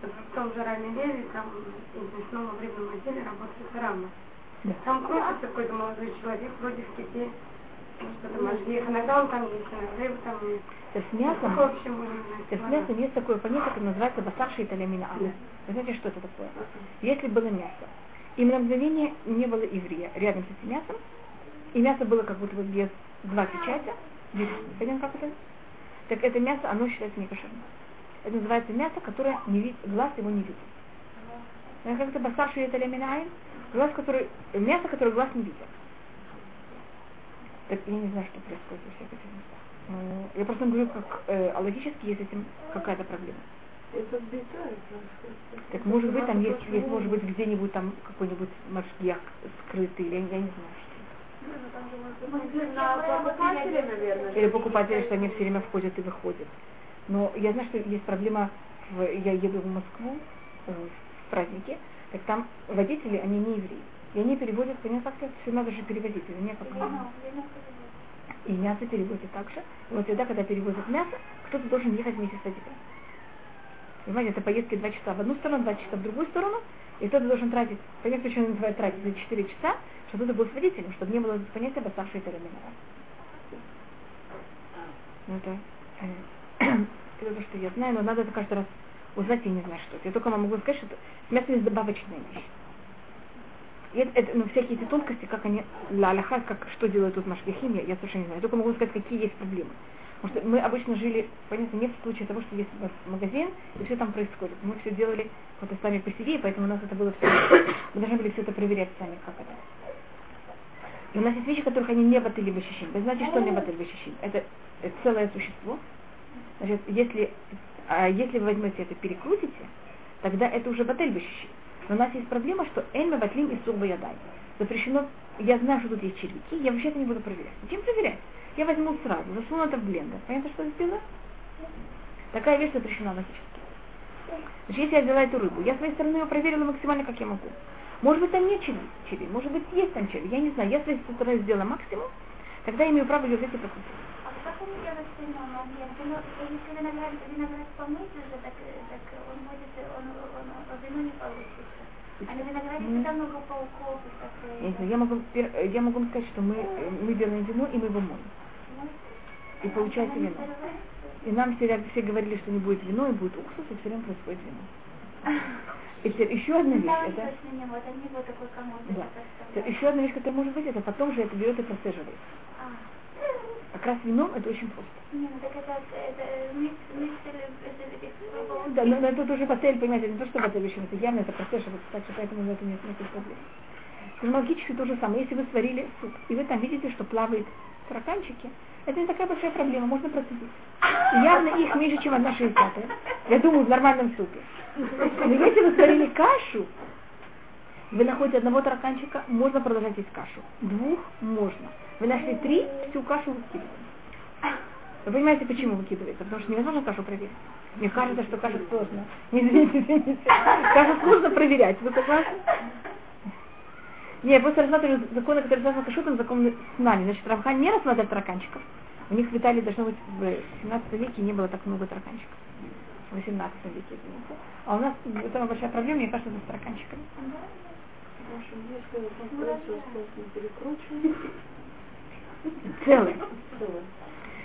В том же раннем деле, там в мясном рыбном отделе работает рама. Да. Там крутится какой-то молодой человек, вроде в ките, ну, что там ажгих. Иногда он там есть, иногда его там нет. То есть мясом В общем, То есть с мясом есть такое понятие, как называется басарши италямина ада. Вы знаете, что это такое? Если было мясо, и на мгновение не было еврея рядом с этим мясом, и мясо было как будто бы без два печати, понятно как это? Так это мясо, оно считается некошерным. Это называется мясо, которое не вид, глаз его не видит. Как это басарши это леминаин? Глаз, который, мясо, которое глаз не видит. Так я не знаю, что происходит во всех этих местах. Я просто говорю, как э, а логически есть с этим какая-то проблема. Это Так может быть, там есть, есть может быть, где-нибудь там какой-нибудь машгиях скрытый, или я, я не знаю, что. Или покупатели, что они все время входят и выходят. Но я знаю, что есть проблема, в, я еду в Москву э, в праздники, так там водители, они не евреи. И они переводят, понятно, как все надо же переводить, это не как И мясо переводят также. И вот всегда, когда перевозят мясо, кто-то должен ехать вместе с водителем. Понимаете, это поездки два часа в одну сторону, два часа в другую сторону, и кто-то должен тратить, понятно, почему он называют тратить за 4 часа, чтобы кто-то был с водителем, чтобы не было понятия обоставшей терминала. Ну, это, это то, что я знаю, но надо это каждый раз узнать, я не знаю, что. Я только вам могу сказать, что мясо есть добавочная вещь. Это, это, ну, всякие эти тонкости, как они, ля Аллаха, как, что делают тут машгихим, я, я совершенно не знаю. Я только могу сказать, какие есть проблемы. Потому что мы обычно жили, понятно, не в случае того, что есть магазин, и все там происходит. Мы все делали вот сами по себе, и поэтому у нас это было все, мы должны были все это проверять сами, как это. И у нас есть вещи, которых они не батыли ващищим. Вы знаете, что не батыли ващищим? Это, это целое существо. Значит, если, а если вы возьмете это перекрутите, тогда это уже батель ващищим. Но у нас есть проблема, что эльма батлим и сурба ядай. Запрещено, я знаю, что тут есть червяки, я вообще-то не буду проверять. Зачем проверять? Я возьму сразу, засуну это в блендер. Понятно, что я сделаю? Такая вещь запрещена логически. Значит, если я взяла эту рыбу, я с своей стороны ее проверила максимально, как я могу. Может быть, там нет черви, может быть, есть там черви, я не знаю. Я с своей стороны сделала максимум, тогда я имею право ее взять и прокрутить. Я, могу, я могу сказать, что мы, мы делаем вино и мы его моем. И получается вино. И нам все, все говорили, что не будет вино, и будет уксус, и все время происходит вино. И теперь еще одна вещь, это... Да. Еще одна вещь, которая может быть, это потом же это берет и процеживает. Как раз вином это очень просто. Не, ну так это, это миксер, это, Да, но, но это уже батель, понимаете, не то, что батель еще, это явно это процеживается, так что поэтому в этом нет никаких проблем. Логически то же самое. Если вы сварили суп, и вы там видите, что плавают тараканчики, это не такая большая проблема, можно процедить. Явно их меньше, чем одна шестьдесятая. Я думаю, в нормальном супе. Но если вы сварили кашу, вы находите одного тараканчика, можно продолжать есть кашу. Двух можно. Вы нашли три, всю кашу выкидываете. Вы понимаете, почему выкидываете? Потому что невозможно кашу проверить. Мне кажется, что кашу сложно. Не извините, извините. Кашу сложно проверять. Вы согласны? Не, я просто рассматриваю законы, которые связаны с кашутом, законы с нами. Значит, Равхан не рассматривает тараканчиков. У них в Италии должно быть в 17 веке не было так много тараканчиков. В 18 веке, извините. А у нас самая большая проблема, мне кажется, с тараканчиками. Целый.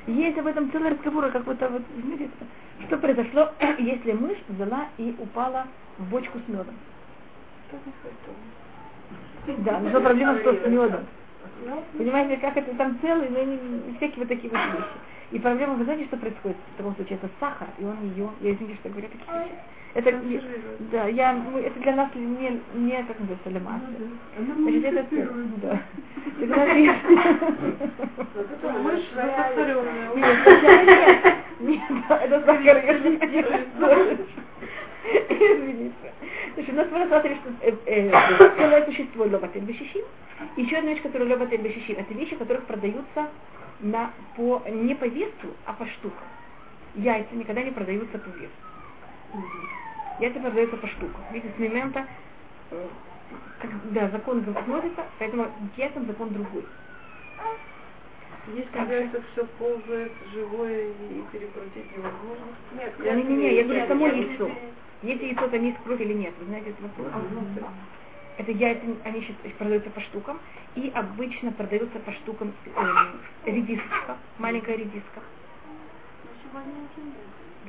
Есть об этом целый разговор, как будто вот, знаете, что произошло, если мышь взяла и упала в бочку с медом. Да, но проблема что с медом. Понимаете, как это там целый, но не, всякие вот такие вот вещи. И проблема, вы знаете, что происходит в таком случае? Это сахар, и он ее, я извините, что говорю такие вещи. Это, да, я, ну, это для нас не, не как называется, лемация. Значит, это, да. Это мышь засахаренная. Нет, нет, это сахар, я не Извините. Значит, у нас мы рассматривали, что э, э, целое существо лобатель бешишим. Еще одна вещь, которая лобатель бешишим, это вещи, которые продаются на, по, не по весу, а по штукам. Яйца никогда не продаются по весу. Яйца продаются по штукам. Видите, с момента, э, как, да, закон смотрится, поэтому к яйцам закон другой. Если яйца все ползает, живое и перекрутить невозможно. Нет, не, не, не, я говорю, само яйцо. Если яйцо там есть кровь или нет, вы знаете этот вопрос? А, это яйца, они сейчас продаются по штукам, и обычно продаются по штукам э, редиска, маленькая редиска.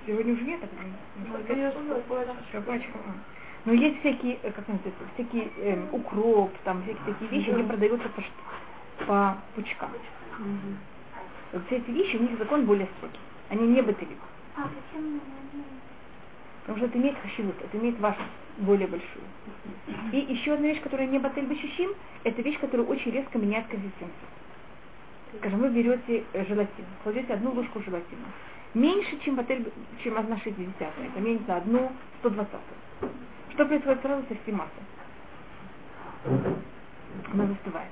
Сегодня уже нет, Пачка. Пачка. Но есть всякие, э, как называется, всякие эм, укроп, там всякие такие вещи, они продаются по, по пучкам. Вот все эти вещи, у них закон более строгий. Они не бытовик. А почему? Потому что это имеет хашивут, это имеет важность более большую. И еще одна вещь, которая не батель бешишим, это вещь, которая очень резко меняет консистенцию. Скажем, вы берете э, желатин, кладете одну ложку желатина. Меньше, чем батель, чем одна 60 это меньше одну 120 Что происходит сразу со всей массой? Она застывает.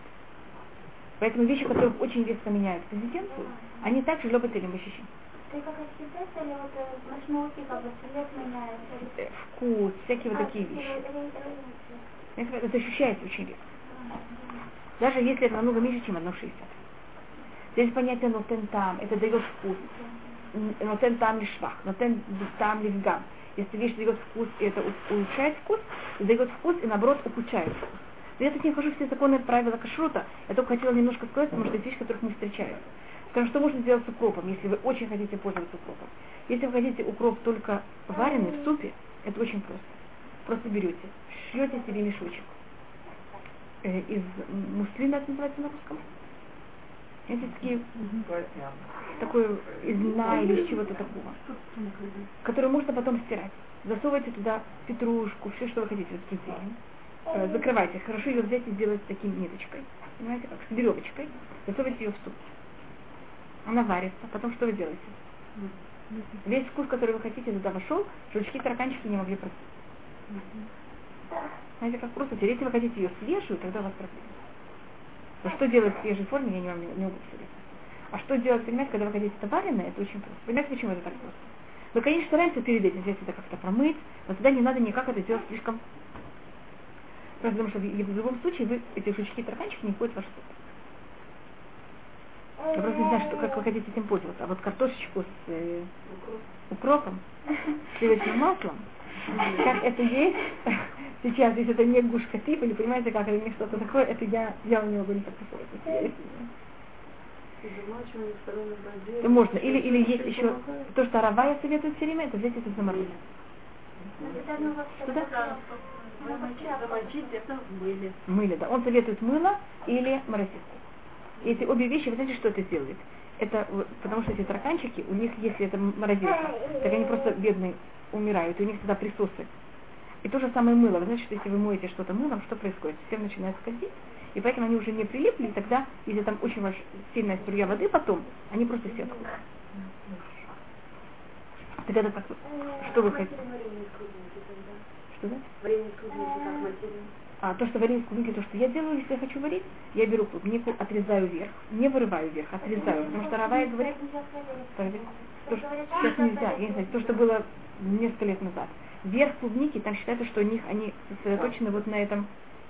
Поэтому вещи, которые очень резко меняют консистенцию, они также или бешишим. Ты как освидетель, или вот э, цвет меняется? Вкус, всякие вот такие вещи. Это, это ощущается очень резко. Даже если это намного меньше, чем 1,60. Здесь понятие нотен там, это дает вкус. Нотен там ли швах, нотен там ли гам. Если вещь дает вкус, и это улучшает вкус, дает вкус, и наоборот ухудшает вкус. Но я тут не вхожу в все законы правила кашрута, я только хотела немножко сказать, потому что есть вещи, которых мы встречаем. Скажем, что можно сделать с укропом, если вы очень хотите пользоваться укропом. Если вы хотите укроп только вареный в супе, это очень просто. Просто берете, шьете себе мешочек э, из муслина, это называется на русском. Эти такие, такой из льна или из чего-то такого, который можно потом стирать. Засовывайте туда петрушку, все, что вы хотите, вот эту зелень. Э, закрывайте, хорошо ее взять и сделать таким ниточкой, понимаете, как с веревочкой, засовывайте ее в суп. Она варится, потом что вы делаете? Весь вкус, который вы хотите, туда вошел, жучки, тараканчики не могли пройти. Знаете, как просто если вы хотите ее свежую, тогда у вас проблема. Но что делать в свежей форме, я не вам не, могу сказать. А что делать, понимаете, когда вы хотите это это очень просто. Понимаете, почему это так просто? Мы, конечно, стараемся перед этим взять это как-то промыть, но тогда не надо никак это делать слишком... Просто потому что в, любом случае вы, эти жучки тараканчики не входят в ваш суп. Я просто не знаю, что, как вы хотите этим пользоваться. А вот картошечку с э, укропом, сливочным маслом, как это есть сейчас, если это не гушка тип, или понимаете, как это не что-то такое, это я, я у него не так посоветую. Это можно. Или, или есть еще то, что Равая советует все время, это взять это заморозить. Замочить в мыле. Мыле, да. Он советует мыло или морозилку. И эти обе вещи, вы знаете, что это делает? Это потому что эти тараканчики, у них, если это морозилка, так они просто бедные умирают, и у них всегда присосы. И то же самое мыло. Вы знаете, что если вы моете что-то мылом, что происходит? Система начинает скользить, и поэтому они уже не прилипли, и тогда, если там очень ваш- сильная струя воды потом, они просто все отходят. Так это как, что вы хотите? Что да? Клубники как материн. А то, что варенье с клубникой, то, что я делаю, если я хочу варить, я беру клубнику, отрезаю вверх, не вырываю вверх, отрезаю, потому что Равая говорит. То, что сейчас нельзя, я не знаю, то, что было несколько лет назад. Верх клубники, там считается, что у них они сосредоточены вот на этом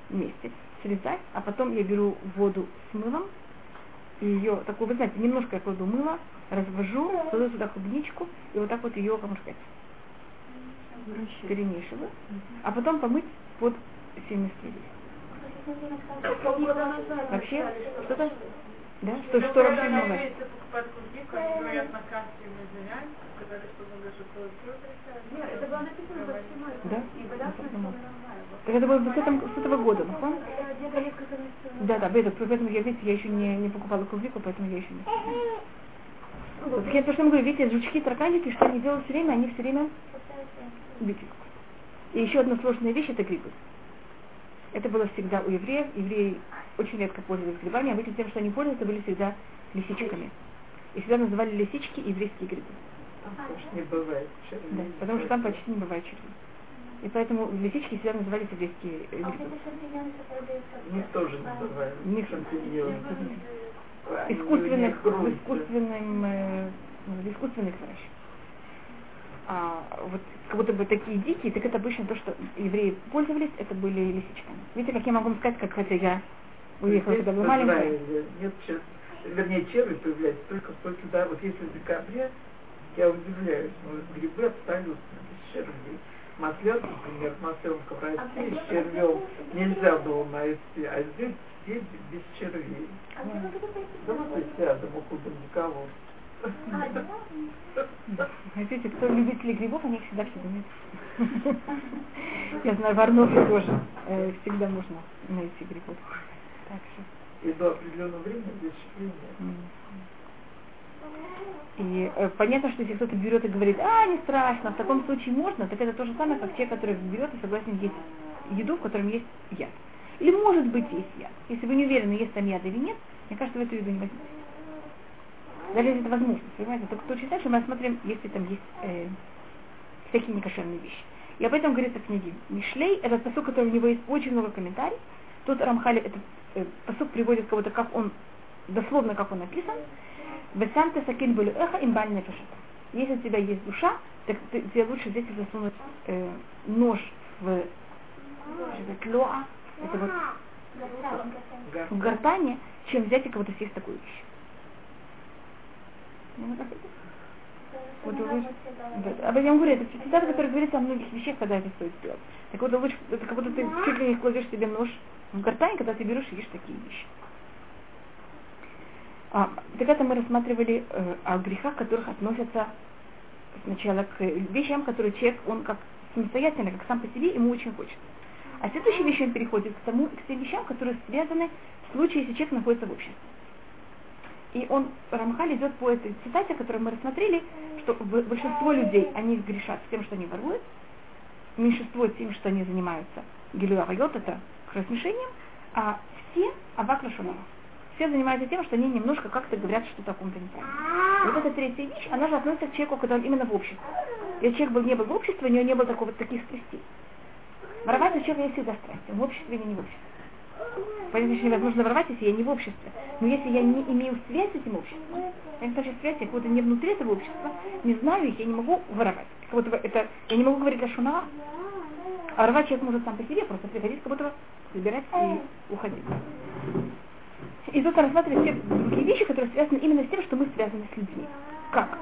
месте. Срезать, а потом я беру воду с мылом, и ее такую, вы знаете, немножко я кладу мыло, развожу, кладу сюда клубничку, и вот так вот ее, как можно сказать, перемешиваю, а потом помыть под Полгода назад Вообще, что-то, да, Ну, что, что вообще всем этом. Да? Так это было с, этом, с этого года, ну, помните? Назад. Да, да, поэтому, поэтому я, видите, я еще не, не покупала клубнику, поэтому я еще не. Вот, так я то, что говорю, видите, жучки, тараканчики, что они делают все время, они все время. И еще одна сложная вещь это грибы. Это было всегда у евреев. Евреи очень редко пользовались грибами, обычно тем, что они пользовались, были всегда лисичками. И всегда называли лисички еврейские грибы. Потому что не бывает. Да, потому что там почти не бывает червей. И поэтому лисички всегда назывались еврейские э, А грибы. эти шампиньоны, что продаются У них тоже называют. Них шампиньоны. Они искусственных, искусственном, э, ну, в искусственных выращивают. А вот как будто бы такие дикие, так это обычно то, что евреи пользовались, это были лисичками. Видите, как я могу вам сказать, как хотя я уехала, Здесь когда была маленькая. Нет, чер- вернее, черви появляются только после, да, вот если в декабре, я удивляюсь, но грибы абсолютно без червей. Масленка, например, масленка в России с червем нельзя было найти, а здесь все без червей. А Да вот и рядом, да? Хотите, кто любители грибов, они их всегда все думают. Я знаю, в Арнове тоже э, всегда можно найти грибов. Так что. И до определенного времени м. И э, понятно, что если кто-то берет и говорит, а, не страшно, в таком случае можно, так это то же самое, как те, которые берет и согласен есть еду, в котором есть яд. Или может быть есть яд. Если вы не уверены, есть там яд или нет, мне кажется, вы эту еду не возьмете. Даже если это понимаете, только то читать, что мы рассмотрим, если там есть э, всякие некошерные вещи. И об этом говорится в книге Мишлей, этот посук, который у него есть очень много комментариев. Тут Рамхали этот э, посук приводит кого-то, как он, дословно как он написан. Весам ты сакин были эхо им бальная Если у тебя есть душа, так ты, тебе лучше здесь засунуть э, нож в это тлоа, это вот в гортане, чем взять и кого-то съесть такую вещь. Вот вы- да. Об этом говорю, это цитата, которая говорится о многих вещах, когда это стоит сделать. Так вот, лучше, это как будто ты чуть ли не кладешь себе нож в гортань, когда ты берешь и ешь такие вещи. А, так это мы рассматривали э, о грехах, которых относятся сначала к вещам, которые человек, он как самостоятельно, как сам по себе, ему очень хочет. А следующей вещью он переходит к тому, к тем вещам, которые связаны в случае, если человек находится в обществе. И он, Рамхаль идет по этой цитате, которую мы рассмотрели, что большинство людей, они грешат тем, что они воруют, меньшинство тем, что они занимаются гилюарайот, это кровосмешением, а все авак лашонара. Все занимаются тем, что они немножко как-то говорят что-то о ком-то неправильно. Вот эта третья вещь, она же относится к человеку, когда он именно в обществе. Если человек был, не был в обществе, у него не было такого, таких страстей. Воровать у человека есть всегда страсть, он в обществе или не в обществе. Понятно, что невозможно воровать, если я не в обществе. Но если я не имею связь с этим обществом, я не связь, я как будто не внутри этого общества, не знаю их, я не могу воровать. Как будто бы это, я не могу говорить для шуна, а воровать человек может сам по себе, просто приходить, как будто бы собирать и уходить. И тут рассматривать все другие вещи, которые связаны именно с тем, что мы связаны с людьми. Как?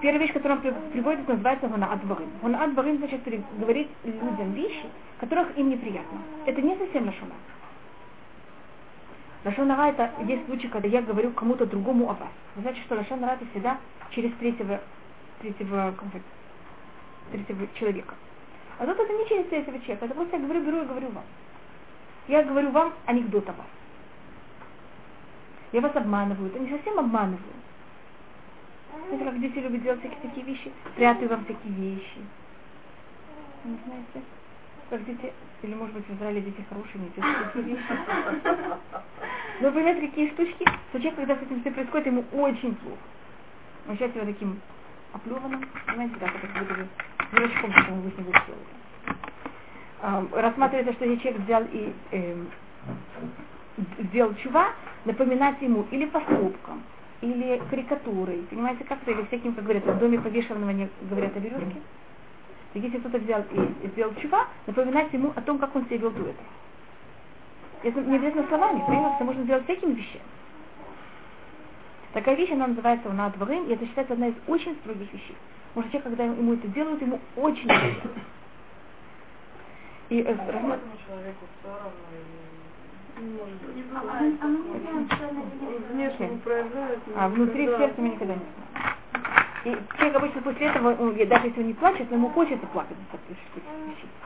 Первая вещь, которую он при- приводит, называется «Гунаат Барин». «Гунаат Барин» значит говорить людям вещи, которых им неприятно. Это не совсем лошона. Лошонара это есть случай, когда я говорю кому-то другому о вас. Вы знаете, что лошонара это всегда через третьего, третьего, как бы, третьего человека. А тут это не через третьего человека, это просто я говорю, беру и говорю вам. Я говорю вам анекдот о вас. Я вас обманываю, это не совсем обманываю. Знаете, как дети любят делать всякие такие вещи? Прятаю вам всякие вещи. Не знаете? Как дети, или может быть в Израиле дети хорошие, не вещи. Но понимаете, какие штучки? Что человек, когда с этим все происходит, ему очень плохо. Он считает себя таким оплеванным, понимаете, да, как будто бы дурачком, что он него сделал. Ам, рассматривается, что если человек взял и эм, сделал чува, напоминать ему или поступком, или карикатурой, понимаете, как-то, или всяким, как говорят, в доме повешенного не говорят о веревке. Так если кто-то взял и сделал чува, напоминать ему о том, как он себя вел до этого. Это не обязательно словами, понимаете, это можно сделать всякими вещами. Такая вещь, она называется «Уна дворым», и это считается одна из очень строгих вещей. Может, человек, когда ему это делают, ему очень неприятно. И э, рассма- человеку все равно, и не может быть. А мы а мы не знаем, что она Внешне а внутри в когда- сердце мы никогда не знаем. И человек обычно после этого, он, даже если он не плачет, но ему хочется плакать.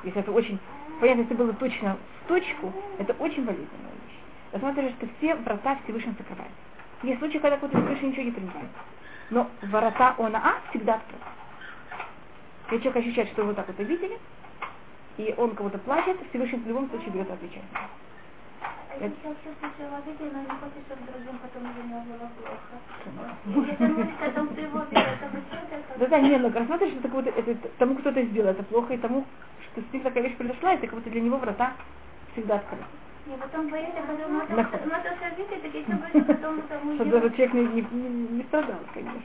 Если это очень, понятно, если было точно в точку, это очень болезненная вещь. Рассматривается, что все врата Всевышнего закрывают. Есть случаи, когда кто-то Всевышний ничего не принимает. Но врата ОНА всегда открыты. Если человек ощущает, что его так вот обидели, и он кого-то плачет, Всевышний в любом случае берет и А человек чувствует себя обидой, но не хочет, чтобы другим потом из-за него было плохо. Если он молится о том, что его обидят, то будет это. Да, да, не, ну рассматриваешь, что такое, это, тому, кто это сделал, это плохо, и тому, что с ним такая вещь произошла, это как будто для него врата всегда открыты. И потом боится, Нахуй. это обидой, так если будет потом тому Чтобы даже человек не, не, не- не страдал, конечно.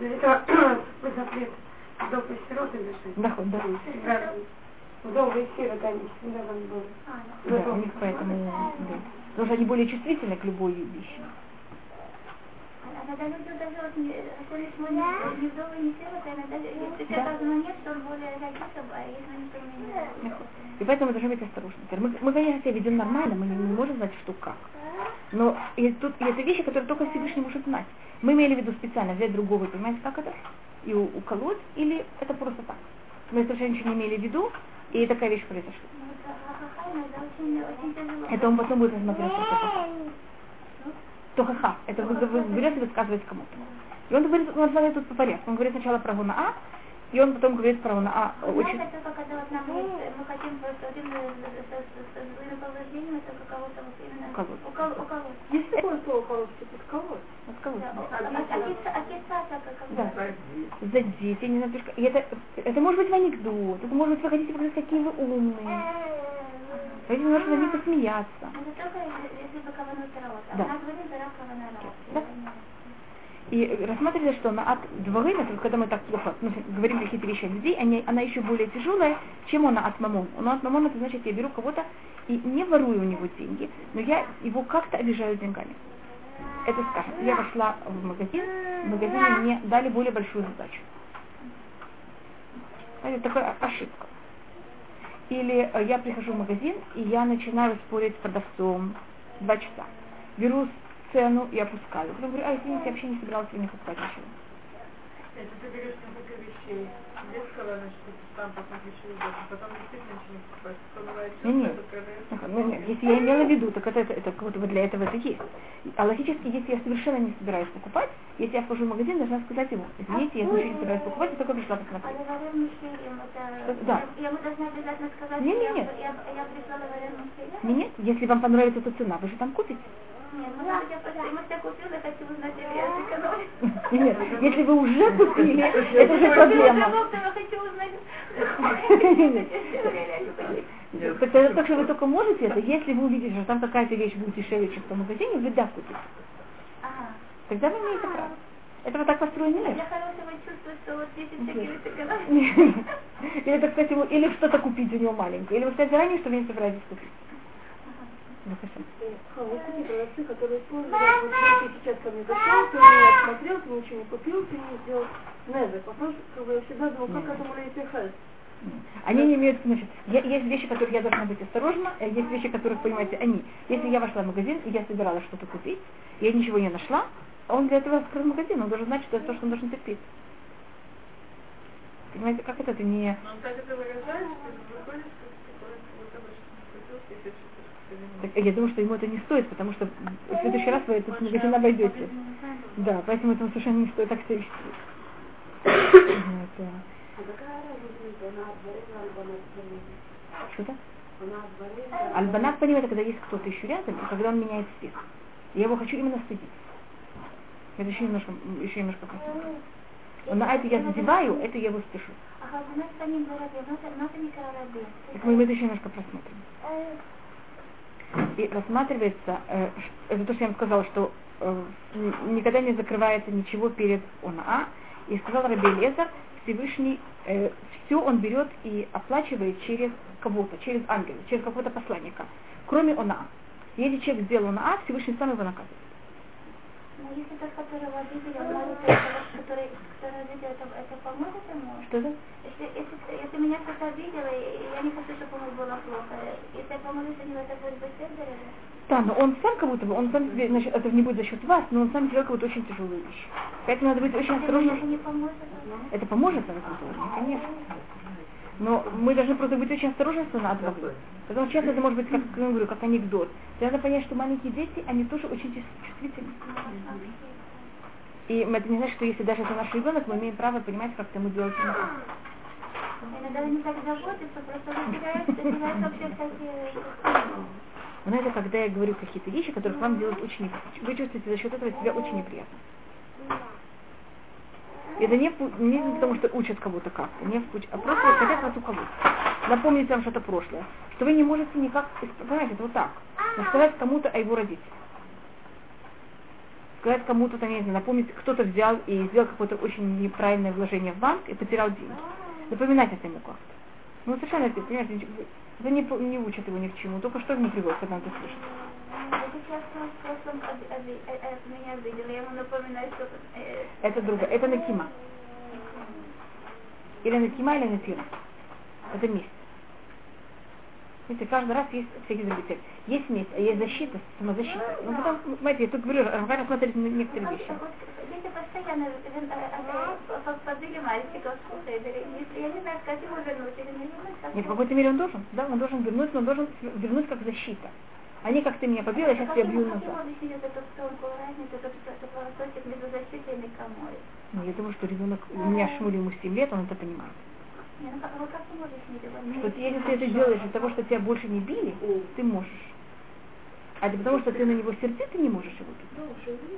Это запрет вдов и сирот или что? Да, да. И сироты, они всегда там были. А, Да, у них поэтому, да. Потому что они более чувствительны к любой вещи. А иногда люди даже вот не, не вдовы, не если человек разума нет, что он более реагирует, а если он ничего не. И поэтому мы должны быть осторожны. Мы, мы, конечно, себя ведем нормально, мы не, не можем знать, что как. Но и тут есть вещи, которые только Всевышний может знать. Мы имели в виду специально взять другого, и понимаете, как это? И у- уколоть, или это просто так? Мы совершенно ничего не имели в виду, и такая вещь произошла. Ну, очень, очень. Это он потом будет рассматривать. То ха-ха. Это вы, вы берете и высказываете кому-то. И он говорит, он смотрит тут по порядку. Он говорит сначала про гуна и он потом говорит про гуна очень... Знаете, это когда вот нам есть, мы хотим просто один с кого-то вот именно Уколоть. укол- уколоть. Есть такое слово по-русски, подколоть. Вот кого? Да, а- а- окиса- окисаться, как Да. Как- Задеть, я не знаю, пешка. И это, это может быть в анекдот, это может быть вы хотите показать, какие вы умные. Хотите немножко над ним посмеяться. Каванут рот. А Да. Да. И рассматривали, что на от дворы, когда мы так плохо ну, говорим какие-то вещи о людей, они, она еще более тяжелая, чем она от мамон. Но от мамон это значит, я беру кого-то и не ворую у него деньги, но я его как-то обижаю деньгами. Это скажем, я вошла в магазин, в магазине мне дали более большую задачу. Это такая ошибка. Или э, я прихожу в магазин, и я начинаю спорить с продавцом два часа. Беру цену и опускаю. Потом говорю, а извините, я вообще не собиралась сегодня покупать ничего. Если ты берешь несколько вещей, что ты там потом вещи идешь, а потом действительно ничего не покупаешь. Что бывает Не, не. часто, это когда- Ну, нет, если я имела в виду, так это, это, это бы для этого это есть. А логически, если я совершенно не собираюсь покупать, если я вхожу в магазин, должна сказать ему, извините, я ничего не собираюсь покупать, я только пришла А посмотреть. говорим мужчинам, это... Да. Я ему должна обязательно сказать, Не, не, что нет. я, я, я пришла говорим мужчинам. Не, нет, если вам понравится эта цена, вы же там купите. Нет, ну может я просто, может я купила, хочу узнать, или я сэкономлю. Нет, если вы уже купили, это уже проблема. Я хочу узнать. Так что вы только можете это, если вы увидите, что там какая-то вещь будет дешевле, чем в том магазине, вы да купите. Ага. Тогда вы имеете право. Это вот так построен мир. Для хорошего чувства, что вот 10 шекелей сэкономлю. Или, так сказать, ему, или что-то купить у него маленькое. Или вы сказать заранее, что вы не собираетесь купить. Ну, хорошо. Холодные продавцы, которые используют, вот ты сейчас ко мне зашел, ты не осмотрел, ты ничего не купил, ты не сделал неза. Потом как бы, я всегда думаю, как к этому лейте Они не имеют, значит, я- есть вещи, которые я должна быть осторожна, а есть вещи, которых, понимаете, они. Если я вошла в магазин, и я собиралась что-то купить, я ничего не нашла, он для этого открыл магазин, он должен знать, что это то, что он должен терпеть. Понимаете, как это, это не... Так я думаю, что ему это не стоит, потому что в следующий раз вы этот магазин обойдете. Да, поэтому этому совершенно не стоит так себя вести. А? Что-то? Альбанат понимает, когда есть кто-то еще рядом, и когда он меняет всех. Я его хочу именно стыдить. Это еще немножко, еще немножко. Но на это я задеваю, это я его спешу. Так мы это еще немножко просмотрим. И рассматривается, э, это то, что я вам сказала, что э, никогда не закрывается ничего перед ОНА. И сказал Раби Лезар, Всевышний все он берет и оплачивает через кого-то, через ангела, через какого-то посланника, кроме ОНА. Если человек сделал ОНА, Всевышний сам его наказывает. Ну, если тот, которого обидели, он может, который, который обидел, это, это поможет ему? Что это? Если, если, если меня кто-то обидел, и я не хочу, чтобы ему было плохо, если я помогу за него, это будет быстрее? Да, но он сам как будто бы, он сам себе, значит, это не будет за счет вас, но он сам делает какую-то очень тяжелую вещь. Поэтому надо быть очень Это осторожным. не поможет? Это поможет на этом уровне, конечно. Но мы должны просто быть очень осторожны с водой. Потому что часто это может быть, как я говорю, как анекдот. И надо понять, что маленькие дети, они тоже очень чувс- чувствительны. И это не значит, что если даже это наш ребенок, мы имеем право понимать, как ему делать. Иногда они так заботятся, просто выделяют, выделяют вообще всякие... Но это когда я говорю какие-то вещи, которые вам делают очень. Вы чувствуете за счет этого себя очень неприятно. Это не, не потому, что учат кого-то как-то, не путь, а просто хотят вас уколоть. Напомнить вам что-то прошлое. Что вы не можете никак, понимаете, это вот так. Рассказать кому-то о его родителях. Сказать кому-то, там, я не знаю, напомнить, кто-то взял и сделал какое-то очень неправильное вложение в банк и потерял деньги. Напоминать это ему как-то. Ну, совершенно, это, понимаете, это не, не учат его ни к чему, только что не приводит, когда он это слышит. Это другое. Это накима. Или накима, или накира. Это месть. Видите, каждый раз есть всякие цели. Есть месть, а есть защита, самозащита. Ну, потом, смотрите, я тут говорю, Рафаэль смотрит на некоторые вещи. Вот Дети постоянно э, э, подбили мальчиков, слушай, если я не знаю, как его вернуть, или не вернуть, как Нет, в какой-то мере он должен. Да, он должен вернуть, но он должен вернуть как защита. Не как ты меня побил, я сейчас тебя бью назад. ему объяснить эту тонкую разницу, этот этот волосочек между защитой и накомой? Ну, я думаю, что ребенок, у меня Шмуле ему 7 лет, он это понимает. Не, ну как, вот не если ты это делаешь из-за того, что тебя больше не били, ты можешь. А это потому, что ты на него сердит, ты не можешь его бить. Не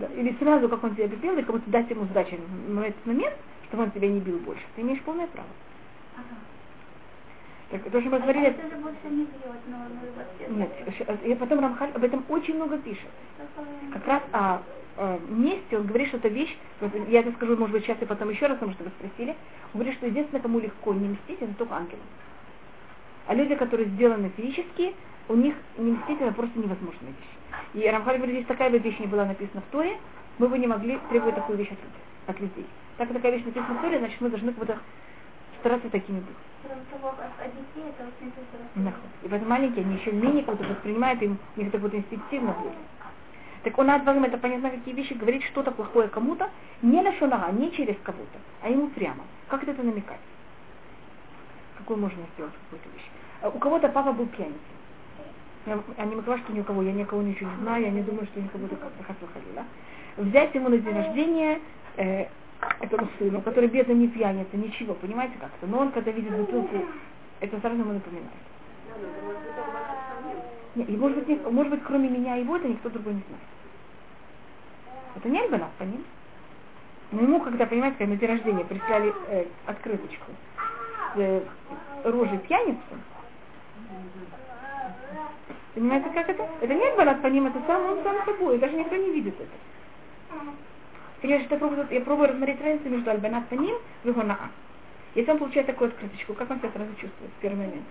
Да. а. Или сразу, как он тебя припел, и как будто дать ему сдачи в этот момент, чтобы он тебя не бил больше. Ты имеешь полное право. Ага. Так, то, что мы А говорили, это же больше не бьет, но ну, нет, и потом Рамхаль об этом очень много пишет. Как раз о, э, месте он говорит, что это вещь, я это скажу, может быть, сейчас и потом еще раз, потому что вы спросили, он говорит, что единственное, кому легко не мстить, это только ангелам. А люди, которые сделаны физически, у них не мстить это просто невозможная вещь. И Рамхаль говорит, если такая бы вещь не была написана в Торе, мы бы не могли требовать такую вещь от людей. От людей. Так как такая вещь написана в Торе, значит мы должны как будто стараться такими быть. Тяжело. Нахуй. И поэтому маленькие, они еще менее как-то воспринимают, им у них это вот инстинктивно будет. Так он отвагом это понятно, какие вещи, говорит что-то плохое кому-то, не на шонага, не через кого-то, а ему прямо. Как это намекать? Какую можно сделать какую-то вещь? А У кого-то папа был пьяницей. Я, я не могла, что ни у кого, я никого ничего не знаю, я не думаю, что никого то как-то ходила. Взять ему на день рождения э, этому сыну, который бедно не пьяница, ничего, понимаете как-то, но он когда видит бутылку, это сразу ему напоминает. Не, и может быть, не- может быть, кроме меня и его, это никто другой не знает. Это не Альбанат, по ним. Но ему, когда, понимаете, когда на день рождения прислали э, открыточку с э, рожей пьяницы, понимаете, как это? Это не Альбанат, по это сам он сам собой, даже никто не видит это. Я пробую, я пробую рассмотреть разницу между Альбанат по ним и Гонаа. Если он получает такую открыточку, как он себя сразу чувствует в первый момент?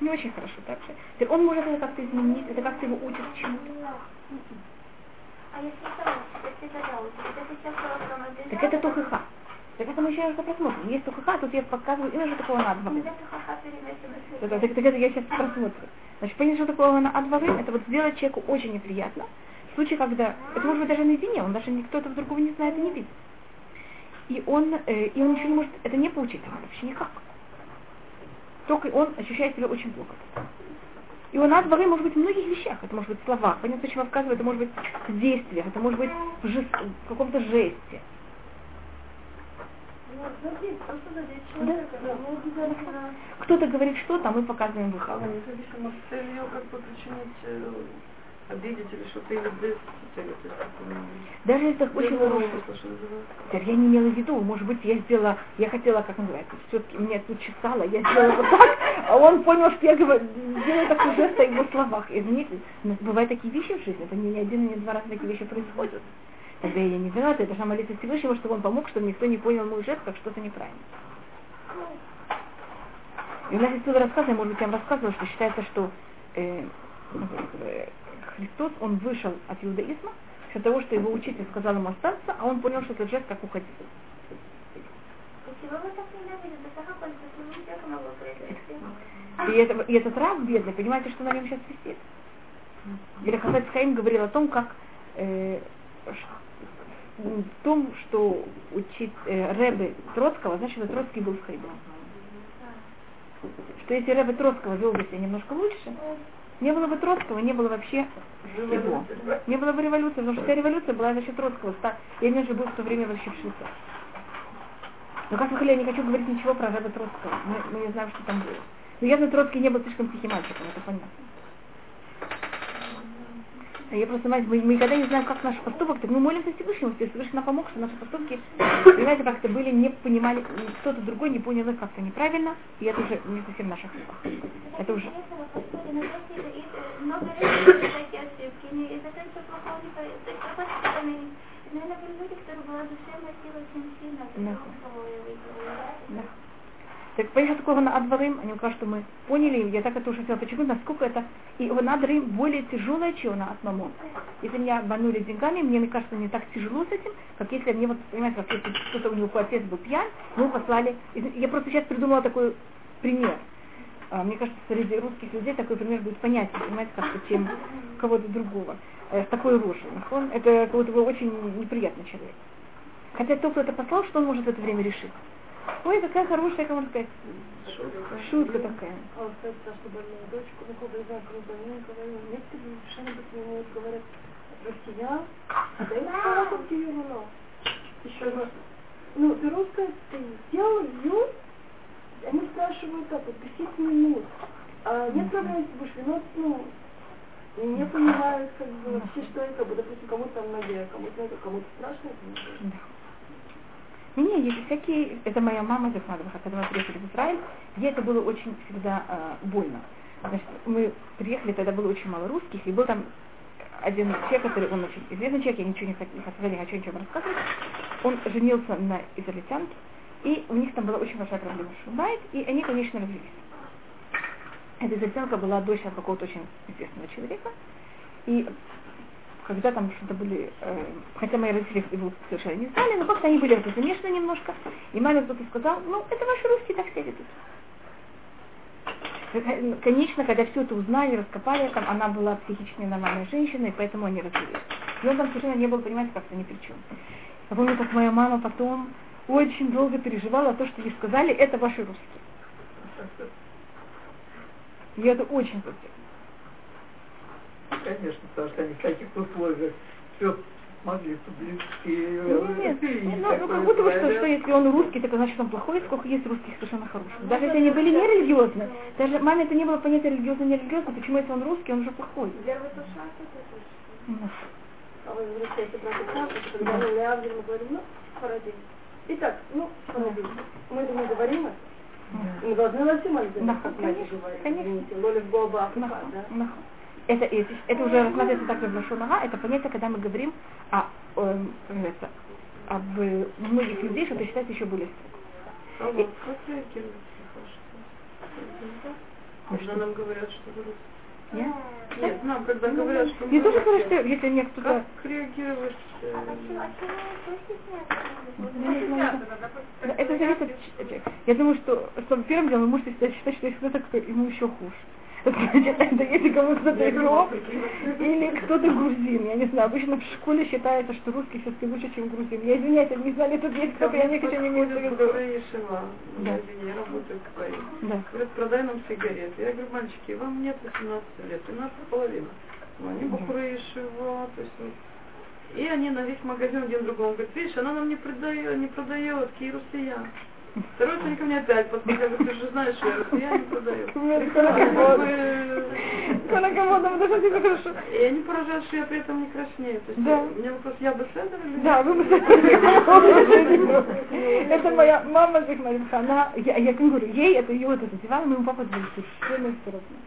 Не очень хорошо, так же. Он может это как-то изменить, это как-то его учит чему-то. А если это сейчас Так это тухыха. Так это мы еще раз просмотрим. Есть тухыха, тут я показываю именно что такое на перемешивать. Так, так, так это я сейчас просмотрю. Значит, понять, что такое на адвары, это вот сделать человеку очень неприятно. В случае, когда, это может быть даже наедине, он даже никто этого другого не знает и не видит. И он, э, и он ничего не может, это не получить вообще никак. Только он ощущает себя очень плохо. И у нас дворы может быть в многих вещах. Это может быть в словах. Понятно, почему я вказываю, это может быть в действиях, это может быть в, жест, в каком-то жесте. Ну, да, ну. Кто-то говорит что-то, а мы показываем выход. Ну, как бы причинить, э, обидеть или что-то, или без цели, есть, ну, Даже если очень хороший. Теперь я не имела в виду, может быть, я сделала, я хотела, как называется, все-таки меня тут чесало, я сделала вот так, а он понял, что я говорю, делаю такой жест о его словах. Извините, но бывают такие вещи в жизни, это не один и не два раза такие вещи происходят. Тогда я не виновата, я должна молиться Всевышнего, чтобы он помог, чтобы никто не понял мой жест как что-то неправильно. И у нас отсюда рассказано, может быть, я вам рассказывала, что считается, что э, Христос, он вышел от иудаизма, из-за того, что его учитель сказал ему остаться, а он понял, что это жест как уходить. И, это, и этот раб бедный, понимаете, что на нем сейчас висит? Или Хафет Хаим говорил о том, как э, в том, что учить э, Рэбе Троцкого, значит, что Троцкий был с Хайдом. Что если Рэбе Троцкого вел бы себя немножко лучше, не было бы Троцкого, не было вообще его. Не было бы революции, потому что вся революция была за счет Троцкого. Я именно же был в то время вообще в Швейцарии. Но как вы я не хочу говорить ничего про Рэбе Троцкого. Мы, мы не знаем, что там было. Но явно Троцкий не был слишком тихим мальчиком, это понятно. Я просто, понимаете, мы, мы никогда не знаем, как наш поступок, так мы молимся Всевышнему, если Всевышний нам помог, что наши поступки, понимаете, как-то были, не понимали, кто-то другой не понял их как-то неправильно, и это уже не совсем наших руках. Это уже... Что. Наверное, люди, которые была душевная сильно, Да. потому что я видела. Да. Так поехали такого на Адварим, они скажут, что мы поняли, я так это уже хотела подчеркнуть, насколько это, и он Адварим более тяжелое, чем на Атмамон. Если меня обманули деньгами, мне, мне кажется, не так тяжело с этим, как если мне вот, понимаете, как если кто-то у него отец был пьян, мы послали, я просто сейчас придумала такой пример. А, мне кажется, среди русских людей такой пример будет понятен, понимаете, как-то, чем кого-то другого. Э, с такой рожей. Он, это как будто очень неприятный человек. Хотя тот, кто это послал, что он может в это время решить? Ой, какая хорошая, как можно сказать, шутка, шутка такая. А вот, кстати, нашу больную дочку, ну, кого я больную, говорю, некоторые совершенно быстро говорят, россиян, да и слава как тебе Еще раз. Ну, ты русская, ты сделал ю, они спрашивают так, вот 10 минут. А нет проблем, если будешь вино, ну, не понимают, как бы, вообще, что это, допустим, кому-то там ноге, кому-то это, кому-то страшно это. Не, не, есть всякие, это моя мама Захмадова, когда мы приехали в Израиль, ей это было очень всегда э, больно. Значит, мы приехали, тогда было очень мало русских, и был там один человек, который, он очень известный человек, я ничего не хочу, не хочу ничего рассказывать, он женился на израильтянке, и у них там была очень большая проблема с Шубайт, и они, конечно, развелись. Эта израильтянка была дочь от какого-то очень известного человека, и когда там что-то были, э, хотя мои родители его совершенно не знали, но как-то они были в это замешаны немножко, и маме кто-то сказал, ну, это ваши русские так все ведут. Конечно, когда все это узнали, раскопали, там она была психически нормальной женщиной, поэтому они развелись. И там совершенно не был, понимаете, как-то ни при чем. Я помню, как моя мама потом очень долго переживала то, что ей сказали, это ваши русские. И это очень противно. Конечно, потому что они в таких условиях все могли по-близки. Ну, нет, ну, ну как будто бы, что, что если он русский, так значит он плохой, сколько есть русских совершенно хороших. Ну, даже если они были не религиозны, даже маме это не было понятия религиозно, не религиозно, почему если он русский, он уже плохой. Ну. А вы возвращаете про когда мы Леавдиль, мы говорим, ну. Итак, ну. Мы это не говорим, мы должны на всем Конечно, конечно. Лолев Боба, да? Это, это, это уже рассматривается также в Лашонага, это понятие, когда мы говорим о, о, это, об многих людей, что это считается еще более строго. А вот как реагируют Когда нам говорят, что вы я? Нет, нам когда говорят, что Мне тоже говорят, что если мне кто-то... Как реагировать? Это зависит от Я думаю, что, что первым делом вы можете считать, что если кто-то, ему еще хуже. Значит, это если кому-то кто-то игрок или кто-то грузин. Я не знаю, обычно в школе считается, что русский все-таки лучше, чем грузин. Я извиняюсь, я не знали, тут есть кто-то, я не хочу не имею в виду. Да. Я работаю в Да. Говорят, продай нам сигареты. Я говорю, мальчики, вам нет 18 лет, у нас половина. Ну, они бухры его, то есть и они на весь магазин один другому говорят, видишь, она нам не продает, не продает, Киев Россия. Ко мне опять подходил, говорит, ты же знаешь, что я россияне продаю. Колокомодом, это совсем хорошо. И они поражают, что я при этом не краснею. То есть да. у меня вопрос, я бы следовала или Да, вы бы Это моя мама она, я, я говорю, ей это ее это задевало, моему папа были совершенно все равно.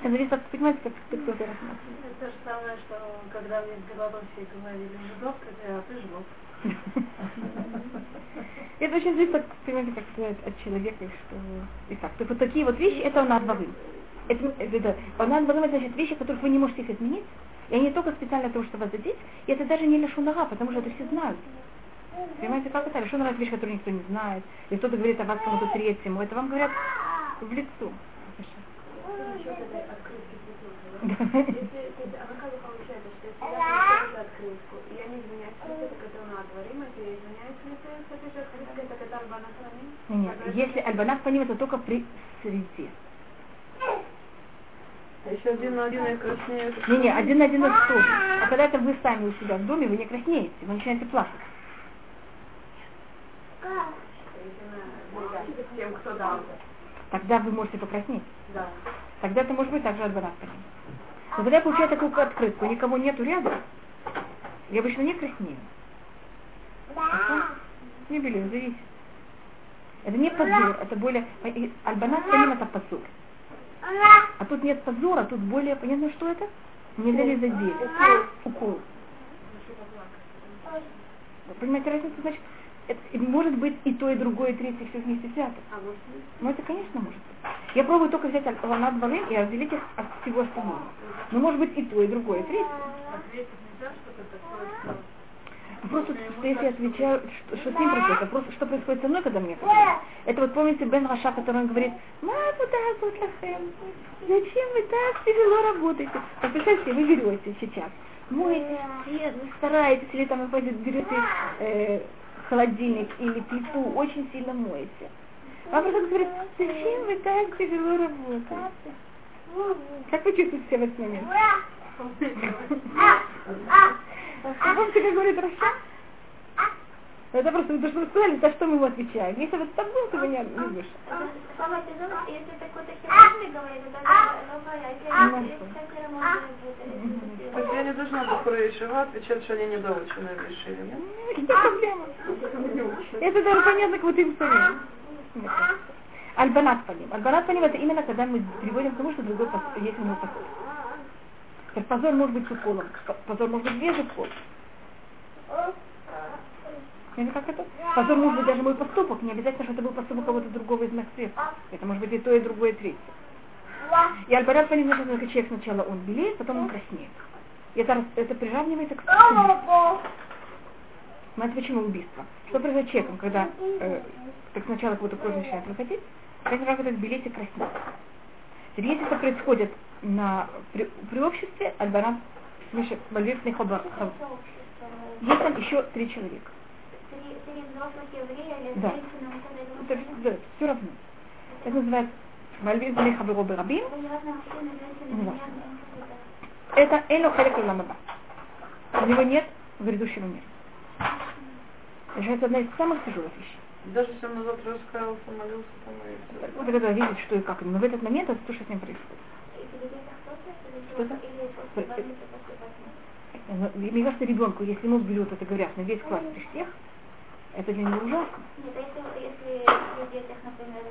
Это зависит от, понимаете, как ты кто-то рассматривает. Это то же самое, что когда мне в Белоруссии говорили жидовка, а ты жлоб. Это очень зависит, понимаете, как сказать, от человека, что и так. Так вот такие вот вещи, это он надвовым. Это, это, он надвовым, значит, вещи, которых вы не можете их изменить, и они только специально для того, чтобы вас задеть, и это даже не лишунага, потому что это все знают. Понимаете, как это? Лишунага вещь, которую никто не знает, и кто-то говорит о вас кому-то третьему, это вам говорят в лицо. Если, а как получается, что если я открытку, и я не извиняюсь, это который на дворим, это я извиняюсь, это же открытка, это когда альбанат Нет, если альбанат по это только при среде. А еще один на один я краснею. Не, не, один на один это тоже. А когда это вы сами у себя в доме, вы не краснеете, вы начинаете плакать. Тем, кто дал. Тогда вы можете покраснеть. Да. Тогда это может быть также альбанат но когда я получаю такую открытку, никого нету рядом, я обычно не краснею. Не белею, зависит. Это не позор, это более... Альбанат Салим это позор. А тут нет позора, тут более... Понятно, что это? Нельзя ли задеть? Укол. Вы понимаете разницу? Значит, это, может быть и то, и другое, и третье, все вместе взято. А может Ну это, конечно, может быть. Я пробую только взять лана дворы и разделить их от всего остального. Но может быть и то, и другое, и третье. Ответить нельзя, что это такое, Вопрос, вот, что если я отвечаю, что, что с ним происходит, вопрос, что происходит со мной, когда мне это Это вот помните בן רשע, который он говорит, מה העבודה לכם, зачем вы так тяжело работаете? Вот представьте, вы берете сейчас, моете стараетесь, или там вы берете э, холодильник или плиту, очень сильно моете. Вам просто говорит, зачем вы так тяжело работаете? Как вы чувствуете себя в этот момент? Помните, как говорит רשע? Это просто то, что вы сказали, за что мы ему отвечаем. Если бы так было, то вы не любишь. Слова тяжело, если такой-то хирург говорит, если всякое может То есть я не должна до Кураишева отвечать, что они недоученные решили, нет? Какие проблемы? Это даже понятно, как вот им самим. Альбанат паним. Альбанат паним это именно когда мы приводим к тому, что другой есть у него. Есть позор может быть с уколом, позор может быть без укола. Понимаете, как это? Позор может быть даже мой поступок, не обязательно, что это был поступок кого-то другого из моих предков. Это может быть и то, и другое, и третье. И альбанат паним значит, что человек сначала он белеет, потом он краснеет. И это, это приравнивается к смерти. Знаете, почему убийство? Что происходит с человеком, когда э, так сначала какую-то кожу начинает выходить, как раз этот белеть и краснеет. Теперь, если это происходит на, при, при обществе, альбанат, в смысле, мальвифный хабар, хаб- есть там еще три человека. Три три взрослых еврея или Да. Это, да, все равно. Это называется мальвифный хабару барабим. это Это эло халек ламаба. У него нет грядущего мира. Это одна из самых тяжелых вещей. Даже если он завтра раскаялся, молился, там и все. Вот когда видит, что и как. Но в этот момент это то, что с ним происходит. Что-то? Мне кажется, ребенку, если ему берет это, говорят, на весь класс при всех, это для него ужасно. Нет, а если, если при детях, например,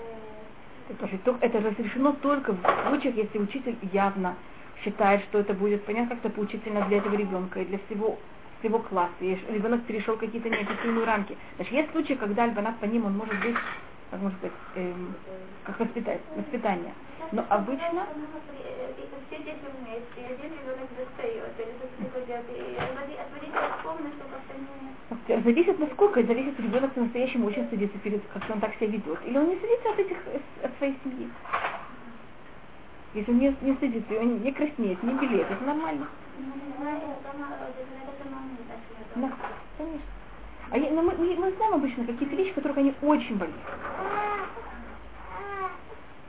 э, Это, разрешено только в случаях, если учитель явно считает, что это будет, понятно, как-то поучительно для этого ребенка и для всего всего класса, и ребенок перешел какие-то неописуемые рамки. Значит, есть случаи, когда альбанат по ним он может быть, как можно сказать, эм, как воспитать, воспитание. Но обычно все дети вместе, один ребенок достает, или отводить комнату, чтобы как-то не... зависит насколько, зависит ребенок по-настоящему очень стыдится перед, как он так себя ведет. Или он не стыдится от этих, э, от своей семьи. Если он не, не стыдится, и он не краснеет, не белеет, это нормально. Ну, Да, конечно. А я- но мы, мы, мы знаем обычно какие-то вещи, которых они очень болезненны.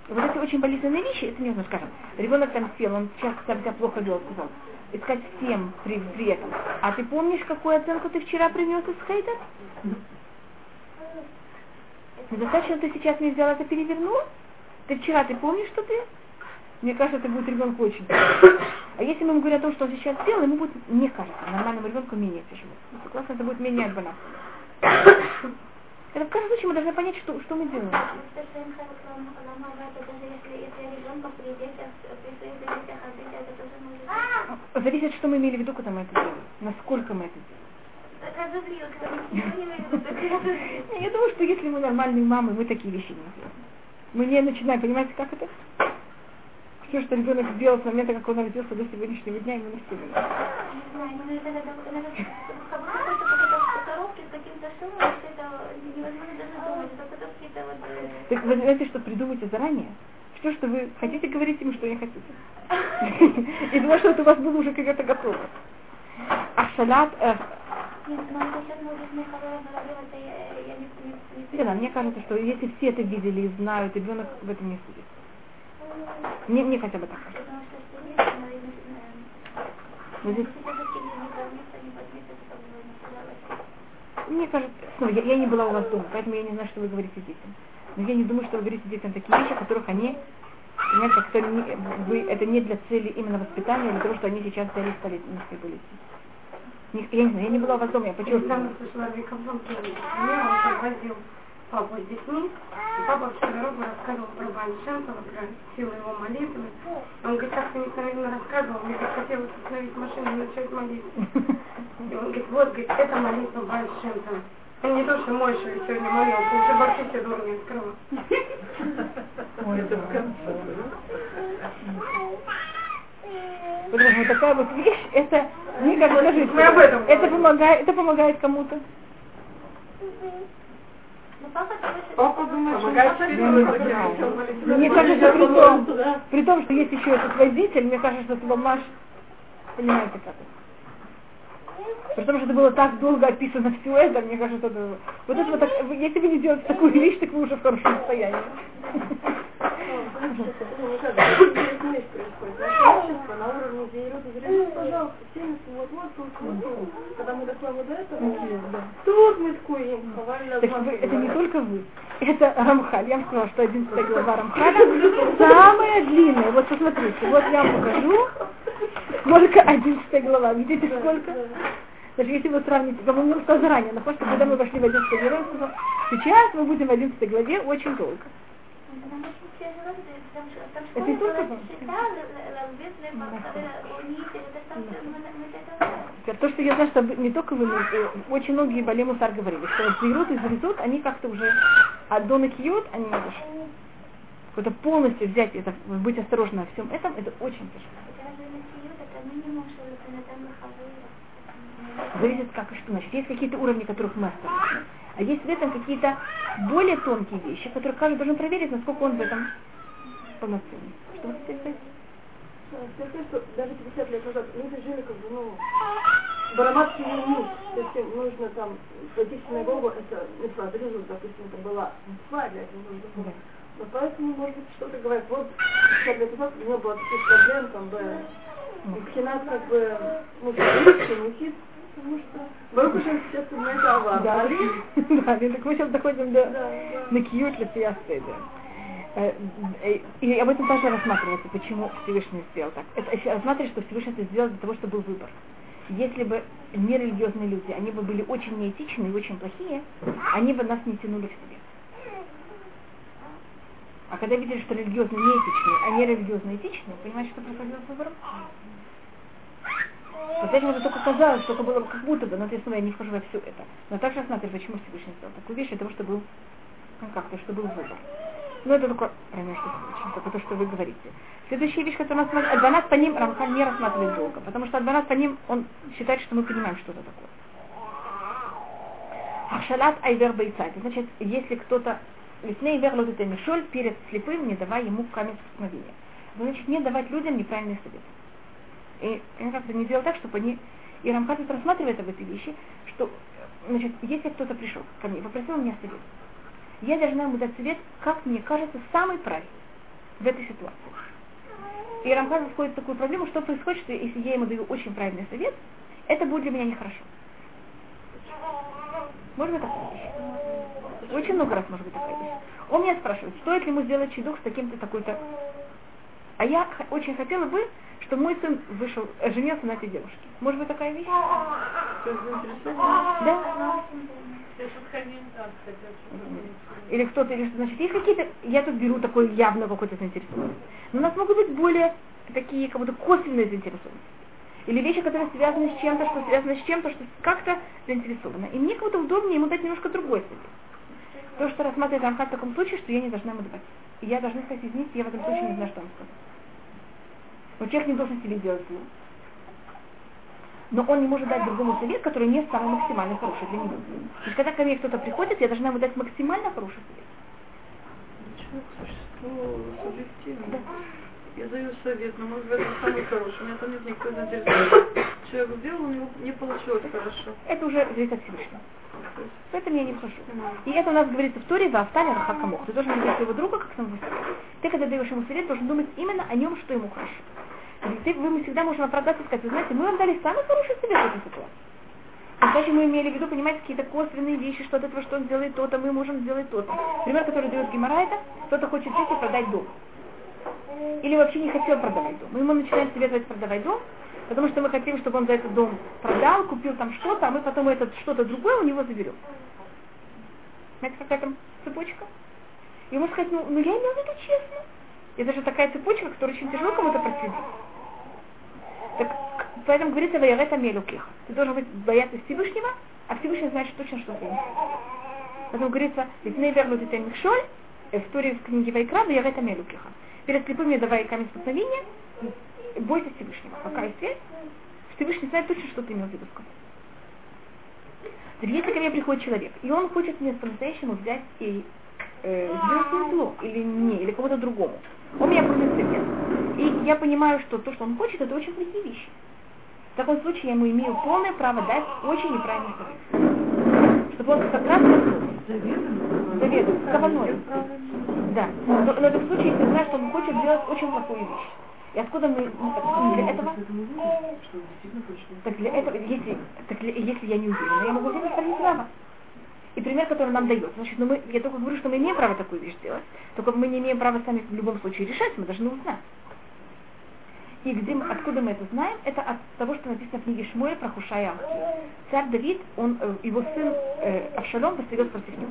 И вот эти очень болезненные вещи, это не знаю, скажем, ребенок там сел, он сейчас себя плохо вел, сказал, искать всем при, при этом. А ты помнишь, какую оценку ты вчера принес из хейта? Недостаточно ты сейчас мне взял это перевернул? Ты вчера, ты помнишь, что ты? Мне кажется, это будет ребенку очень. А если мы ему говорим о том, что он сейчас сделал, ему будет, мне кажется, нормальному ребенку менее тяжело. Ну, Согласна, это будет менее отбана. Это в каждом случае мы должны понять, что, что мы делаем. То, что им Харик ломал, это даже если, если ребенка при детях, при своих детях отбить, это тоже может... Зависит, что мы имели в виду, когда мы это делаем. Насколько мы это делаем. Я думаю, что если мы нормальные мамы, мы такие вещи не делаем. Мы не начинаем, понимаете, как это? Все, что ребенок сделал с момента, как он родился до сегодняшнего дня, ему знаю, ну э, Так вы знаете, что придумайте заранее. Все, что вы хотите, говорите ему, что не хотите. И думаю, что это у вас было уже когда-то готово. А салат, э, ну мне кажется, что если все это видели и знают, ребенок в этом не судит. Мне, мне хотя бы так кажется. Сказала. мне кажется, ну, я, я не была у вас дома, поэтому я не знаю, что вы говорите детям. Но я не думаю, что вы говорите детям такие вещи, которых они, понимаете, как что не, вы, это не для цели именно воспитания, или того, что они сейчас взяли и стали низкой болезнью. Не- Я не знаю, я не была у вас дома, я Я почему недавно слышала Виковом пример, он подвозил папу с детьми, и папа всю дорогу рассказывал про Баншентова, про силу его молитвы. Он говорит, так ты неправильно рассказывал, мне так хотелось остановить машину и начать молиться. И он говорит, вот, говорит, это молитва Баншентова. Я не то, что Мойша сегодня молился, уже вообще все дуры не открыла. Ой, это в конце. Что вот такая вот вещь, это, не как скажите, Мы об этом это помогает, это помогает кому-то. Папа думает, что молитвы. Мне кажется, при том, при том, что есть еще этот водитель, мне кажется, что Бамаш, понимаете как это. При том, что это было так долго описано все это, мне кажется, это... Вот это вот так, если вы не делаете такую вещь, так вы уже в хорошем состоянии. На уровне Зейрут и вот, вот, вот. Когда мы доходим вот до этого, тут мы ткуем, это не только вы, это Рамхаль. Я вам сказала, что 11 глава Рамхаля самая длинная. Вот посмотрите, вот я вам покажу, сколько 11 глава. Видите, сколько? Даже если вы сравните, я вам сказала заранее, но просто когда мы вошли в 11 главу, я сказала, сейчас мы будем в 11 главе очень долго. Это. Теперь То, что я знаю, что не только вы, но очень многие Бале Мусар говорили, что вот Зирут и Зарезут, они как-то уже от Дона они не дошли. Это полностью взять это, быть осторожным во всем этом, это очень тяжело. Зависит как и что. Значит, есть какие-то уровни, которых мы осторожны. А есть в этом какие-то более тонкие вещи, которые каждый должен проверить, насколько он в этом полноценный. Что вы хотите сказать? Том, что даже 50 лет назад люди жили как бы, ну, бараматский минут. То есть им нужно там пойти в синагогу, это митцва, дрезу, допустим, это была митцва для этого нужно. Но поэтому, может быть, что-то говорят, вот 50 лет назад у него было таких проблем, там, бы, Пхинат, как бы, ну, мухит, потому что Барух уже сейчас на это авар. Да, да, так мы сейчас доходим до да, да. на кьют Лефиасты, да. Э, э, И об этом тоже рассматривается, почему Всевышний сделал так. Это рассматривается, что Всевышний это сделал для того, чтобы был выбор. Если бы нерелигиозные люди, они бы были очень неэтичные и очень плохие, они бы нас не тянули к себе. А когда видели, что религиозные неэтичные, а нерелигиозные этичные, понимаете, что происходило с выбором? Этим это только казалось, только было как будто бы, но я снова я не вхожу во все это. Но также рассматриваю, почему Всевышний сделал такую вещь, для того, чтобы был, ну как-то, чтобы был выбор. Ну это только между прочим, только то, что вы говорите. Следующая вещь, которую нас Адванат по ним Рамхан не рассматривает долго, потому что Адванат по ним, он считает, что мы понимаем, что это такое. Ахшалат айвер бойца. Значит, если кто-то Лесней верлот это мишоль перед слепым, не давая ему камень вдохновения. Значит, не давать людям неправильный совет. И они как-то не делать так, чтобы они... И Рамхат рассматривает об этой вещи, что, значит, если кто-то пришел ко мне и попросил меня совет, я должна ему дать совет, как мне кажется, самый правильный в этой ситуации. И Рамхат входит в такую проблему, что происходит, что если я ему даю очень правильный совет, это будет для меня нехорошо. Такая вещь? Очень много раз может быть такая вещь. Он меня спрашивает, стоит ли ему сделать чедух с таким-то такой-то. А я очень хотела бы, чтобы мой сын вышел, э, женился на этой девушке. Может быть такая вещь? Да? Или кто-то, или что, значит, есть какие-то, я тут беру такой явно какой-то заинтересованность. Но у нас могут быть более такие, как будто косвенные заинтересованности. Или вещи, которые связаны с чем-то, что связано с чем-то, что как-то заинтересовано. И мне как будто удобнее ему дать немножко другой совет. То, что рассматривает Рамхат в таком случае, что я не должна ему давать. И я должна сказать, извините, я в этом случае не знаю, что вам сказать. Но человек не должен себе делать зло. Но он не может дать другому совет, который не самый максимально хороший для него. То есть, когда ко мне кто-то приходит, я должна ему дать максимально хороший совет. Человек существо субъективно. Я даю совет, но может быть это самый хороший. У меня там нет никакой заинтересованности. Человек сделал, у него не получилось хорошо. Это уже зависит от Всевышнего. Поэтому я не вхожу. И это у нас говорится в Торе за Авталя Рахакамох. Ты должен видеть своего друга как самого себя. Ты, когда даешь ему совет, должен думать именно о нем, что ему хорошо. Вы, мы всегда можем оправдаться и сказать, вы знаете, мы вам дали самый хороший совет в этой ситуации. А мы имели в виду, понимаете, какие-то косвенные вещи, что от этого, что он сделает то-то, мы можем сделать то-то. Пример, который дает Гемора, это кто-то хочет взять и продать дом. Или вообще не хотел продавать дом. Мы ему начинаем советовать продавать дом, потому что мы хотим, чтобы он за этот дом продал, купил там что-то, а мы потом это что-то другое у него заберем. Знаете, какая там цепочка? И можно сказать, ну, ну я имел в виду честно. Это же такая цепочка, которую очень тяжело кому-то проследить. Так поэтому говорится Ваярет Амелюкеха. Ты должен быть бояться Всевышнего, а Всевышний знает точно, что ты. Поэтому говорится, не вернут это Михшоль, в Туре в книге Вайкра, Ваярет Амелюкеха. Перед слепыми давай камень спасновения, бойся Всевышнего. Какая связь? Всевышний знает точно, что ты имел в виду сказать. Если ко мне приходит человек, и он хочет мне по-настоящему взять и э, сделать зло, или мне, или кому-то другому, он меня просит совет. И я понимаю, что то, что он хочет, это очень плохие вещи. В таком случае я ему имею полное право дать очень неправильный совет. Чтобы он как раз заведует, с каваной. Да. Но, но это в случае, если я знаю, что он хочет сделать очень плохую вещь. И откуда мы для этого? Так для этого, если, так для, если я не уверена, я могу взять и право. И пример, который нам дает. Значит, ну мы, я только говорю, что мы имеем право такую вещь делать, только мы не имеем права сами в любом случае решать, мы должны узнать. И где мы, откуда мы это знаем? Это от того, что написано в книге Шмуэля про Хушая Царь Давид, он, э, его сын э, Авшалом восстает против него.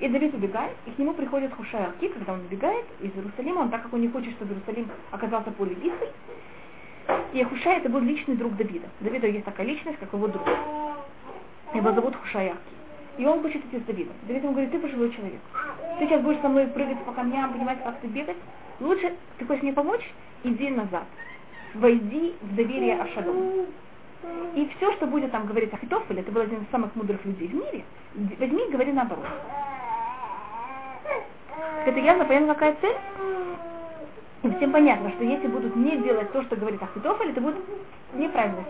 И Давид убегает, и к нему приходит Хушай Алки, когда он убегает из Иерусалима, он так как он не хочет, чтобы Иерусалим оказался поле битвы. И Хушай это был личный друг Давида. Давида есть такая личность, как его друг. Его зовут Хушай Алки. И он хочет идти с Давидом. Давид ему говорит, ты пожилой человек. Ты сейчас будешь со мной прыгать по камням, понимать, как ты бегать. Лучше, ты хочешь мне помочь, иди назад. Войди в доверие Ашадому. И все, что будет там говорить Ахитофель, это был один из самых мудрых людей в мире, возьми и говори наоборот. Это явно понятно, какая цель? И всем понятно, что если будут не делать то, что говорит Ахитофель, это будет неправильно.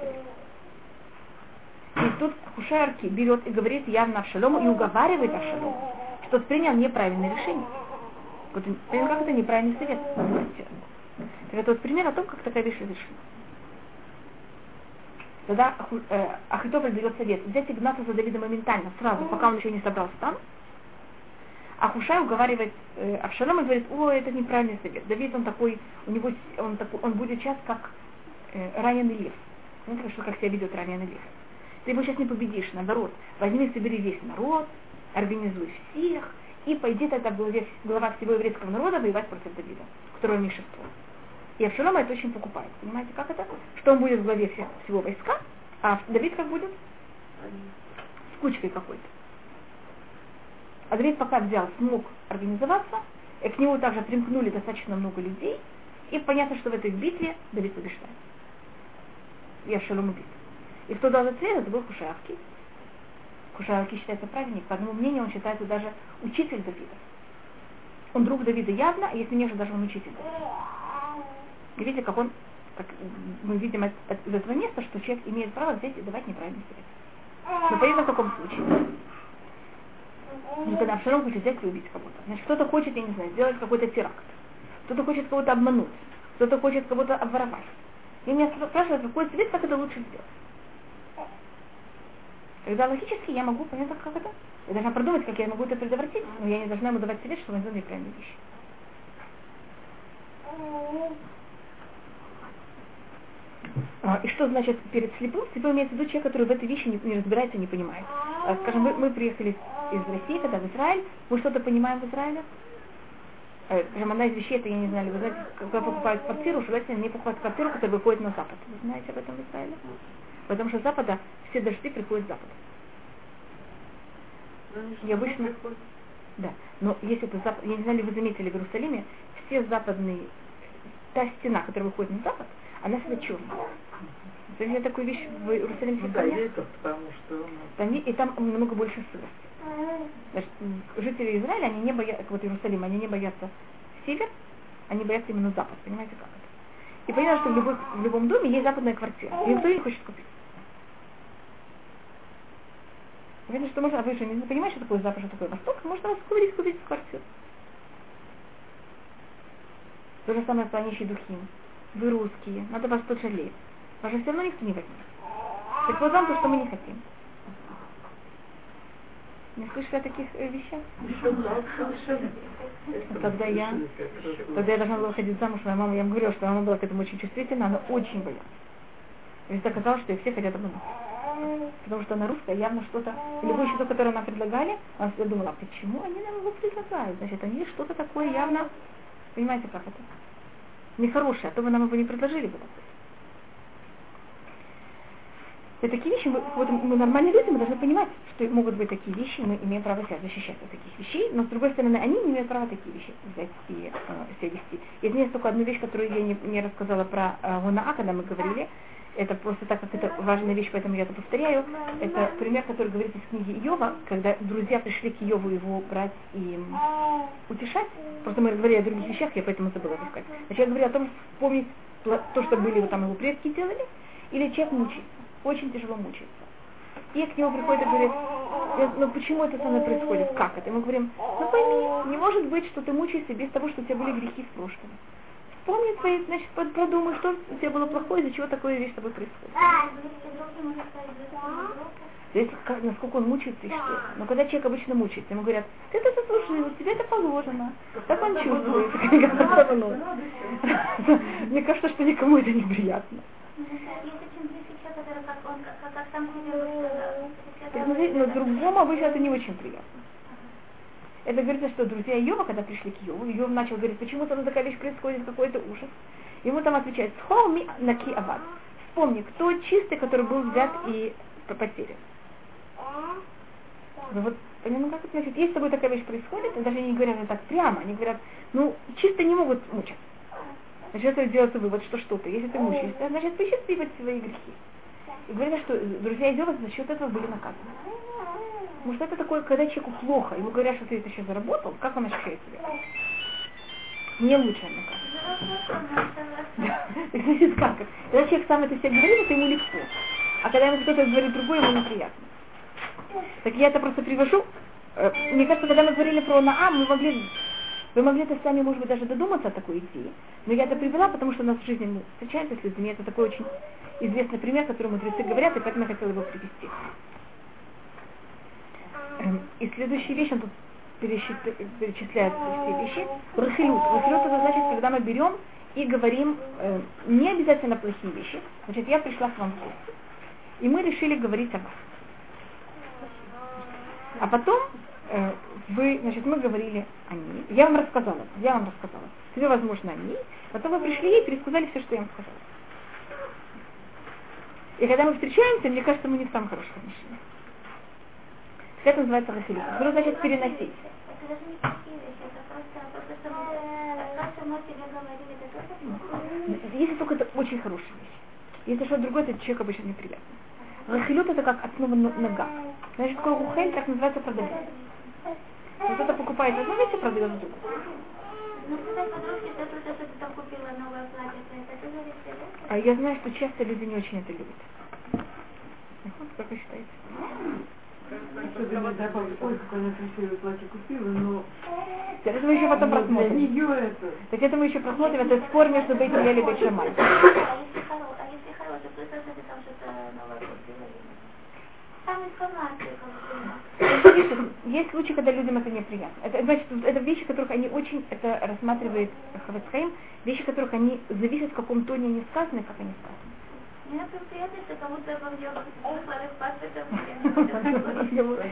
И тут Хушарки берет и говорит явно Авшалому и уговаривает Авшалому, что принял неправильное решение. Вот, как это неправильный совет? Так это вот пример о том, как такая вещь разрешена. Тогда э, Ахитофель дает совет взять и гнаться за Давида моментально, сразу, пока он еще не собрался там, а Хушай уговаривает э, Авшалом и говорит, о, это неправильный совет. Давид, он такой, у него, он, такой, он будет сейчас как э, раненый лев. Знаете, что как себя ведет раненый лев? Ты его сейчас не победишь, наоборот. Возьми, собери весь народ, организуй всех, и тогда главе, глава всего еврейского народа воевать против Давида, которого меньшинство. И Авшалом это очень покупает. Понимаете, как это? Что он будет в главе всего войска, а Давид как будет? С кучкой какой-то. А Давид пока взял, смог организоваться, и к нему также примкнули достаточно много людей, и понятно, что в этой битве Давид побеждает. И Авшалом убит. И кто дал ответ, это был Хушайавки. Хушайавки считается праведник. По одному мнению, он считается даже учитель Давида. Он друг Давида явно, а если не же, даже он учитель. И видите, как он, как мы видим из этого места, что человек имеет право взять и давать неправильный совет. Но понятно, в каком случае. Ну, когда Авшалом хочет взять и убить кого-то. Значит, кто-то хочет, я не знаю, сделать какой-то теракт. Кто-то хочет кого-то обмануть. Кто-то хочет кого-то обворовать. И меня спрашивают, какой цвет, как это лучше сделать. Тогда логически я могу понять, как это. Я должна продумать, как я могу это предотвратить, но я не должна ему давать совет, что он сделал неправильные вещи. А, и что значит перед слепым? Слепым имеется в виду человек, который в этой вещи не, не разбирается, не понимает. А, скажем, мы, мы приехали из России, когда в Израиль, мы что-то понимаем в Израиле? А, скажем, одна из вещей, это, я не знаю, вы знаете, когда покупают квартиру, желательно не покупать квартиру, которая выходит на запад. Вы знаете об этом в Израиле? Потому что с запада все дожди приходят с запада. И обычно... Да, но если это запад, я не знаю, ли вы заметили в Иерусалиме, все западные, та стена, которая выходит на запад, она всегда черная. То есть я такую вещь в Иерусалиме ну, да, это потому что... Они, и там намного больше сырости. Значит, жители Израиля, они не боятся, вот Иерусалима, они не боятся север, они боятся именно запад. Понимаете, как это? И понятно, что в, любой, в любом доме есть западная квартира. И никто не хочет купить. Видно, что можно, а вы же не понимаете, что такое запад, что такое восток, можно вас купить, купить квартиру. То же самое в плане духи вы русские, надо вас пожалеть. Вас же все равно никто не возьмет. Так вот вам то, что мы не хотим. Не слышали о таких э, вещах? Когда я, когда я должна была ходить замуж, моя мама, я вам говорила, что она была к этому очень чувствительна, она очень боялась. И всегда казалось, что их все хотят обмануть. Потому что она русская, явно что-то, любое число, которое нам предлагали, она всегда думала, а почему они нам его предлагают? Значит, они что-то такое явно, понимаете, как это? нехорошее, а то вы нам его не предложили бы. Это такие вещи, мы, вот мы нормальные люди, мы должны понимать, что могут быть такие вещи, мы имеем право себя защищать от таких вещей, но с другой стороны, они не имеют права такие вещи взять и э, себя вести. И есть только одну вещь, которую я не, не рассказала про э, Гунаа, когда мы говорили, это просто так как это важная вещь, поэтому я это повторяю. Это пример, который говорится из книги Иова, когда друзья пришли к Иову его брать и утешать. Просто мы говорили о других вещах, я поэтому забыла это сказать. Значит, я говорю о том, вспомнить то, что были вот там его предки делали, или человек мучается очень тяжело мучается. И к нему приходит и говорит, ну почему это со мной происходит, как это? И мы говорим, ну пойми, не может быть, что ты мучаешься без того, что у тебя были грехи в прошлом. Вспомни твои, значит, продумай, что у тебя было плохое, из-за чего такое вещь с тобой происходит. Здесь как, насколько он мучается и что. Но когда человек обычно мучается, ему говорят, ты это заслужил, тебе это положено. Так он чувствует. Мне кажется, что никому это неприятно. Но другому обычно это не очень приятно. Это говорится, что друзья Йова, когда пришли к Йову, Йов начал говорить, почему там такая вещь происходит, какой-то ужас. Ему там отвечает, схолми наки ават. Вспомни, кто чистый, который был взят и потерян. Ну вот, ну как это значит, если с тобой такая вещь происходит, даже не говорят так прямо, они говорят, ну, чисто не могут мучать. Значит, это делается вывод, что что-то, если ты мучаешься, значит, посчастливить свои грехи. И говорят, что друзья Иова за счет этого были наказаны. Что это такое, когда человеку плохо, ему говорят, что ты это сейчас заработал, как он ощущает себя? Не лучше. Значит, как? Когда человек сам это себе говорит, это ему легко. А когда ему кто-то говорит другое, ему неприятно. Так я это просто привожу. Э, мне кажется, когда мы говорили про Наам, мы могли вы могли это сами, может быть, даже додуматься о такой идее. Но я это привела, потому что у нас в жизни мы встречаемся с людьми. Это такой очень известный пример, который мудрецы говорят, и поэтому я хотела его привести. И следующая вещь, он тут перечисляет все вещи. Рахилют. Рахилют это значит, когда мы берем и говорим э, не обязательно плохие вещи. Значит, я пришла к вам в гости. И мы решили говорить о вас. А потом э, вы, значит, мы говорили о ней. Я вам рассказала, я вам рассказала. Тебе, возможно, о ней. Потом вы пришли и пересказали все, что я вам сказала. И когда мы встречаемся, мне кажется, мы не в самом хорошем отношении. Это называется Расилит. Что значит переносить? Если только это очень хорошая вещь. Если что-то другое, то человек обычно неприятно. Рахилют это как основа нога. Значит, такой рухель, так называется продавец. Вот это покупает в одном месте, продает в другом. А я знаю, что часто люди не очень это любят. Как вы считаете? Особенно добавить, ой, какое она красивое платье купила, но... Это мы еще потом просмотрим. Для нее это... Так это мы еще просмотрим, это спор между Бейт Хилель и Бейт Шамай. А. Есть случаи, когда людям это неприятно. Это, значит, это вещи, которых они очень, это рассматривает Хавецхайм, вещи, которых они зависят, в каком тоне они сказаны, как они сказаны.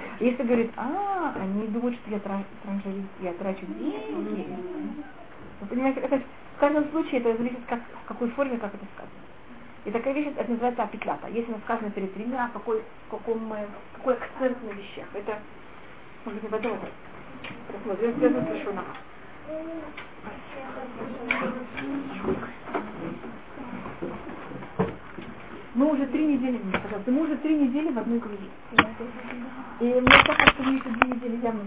Если говорит, а, они думают, что я, тран, я трачу деньги. Вы понимаете, это, в каждом случае это зависит, как, в какой форме, как это сказано. И такая вещь, это называется апиклята. Если она сказано перед тремя, какой, каком, какой акцент на вещах. Это, может быть, потом посмотрим. Я запишу на. Мы уже три недели, пожалуйста, мы уже три недели в одной группе. И мне кажется, что мы еще две недели явно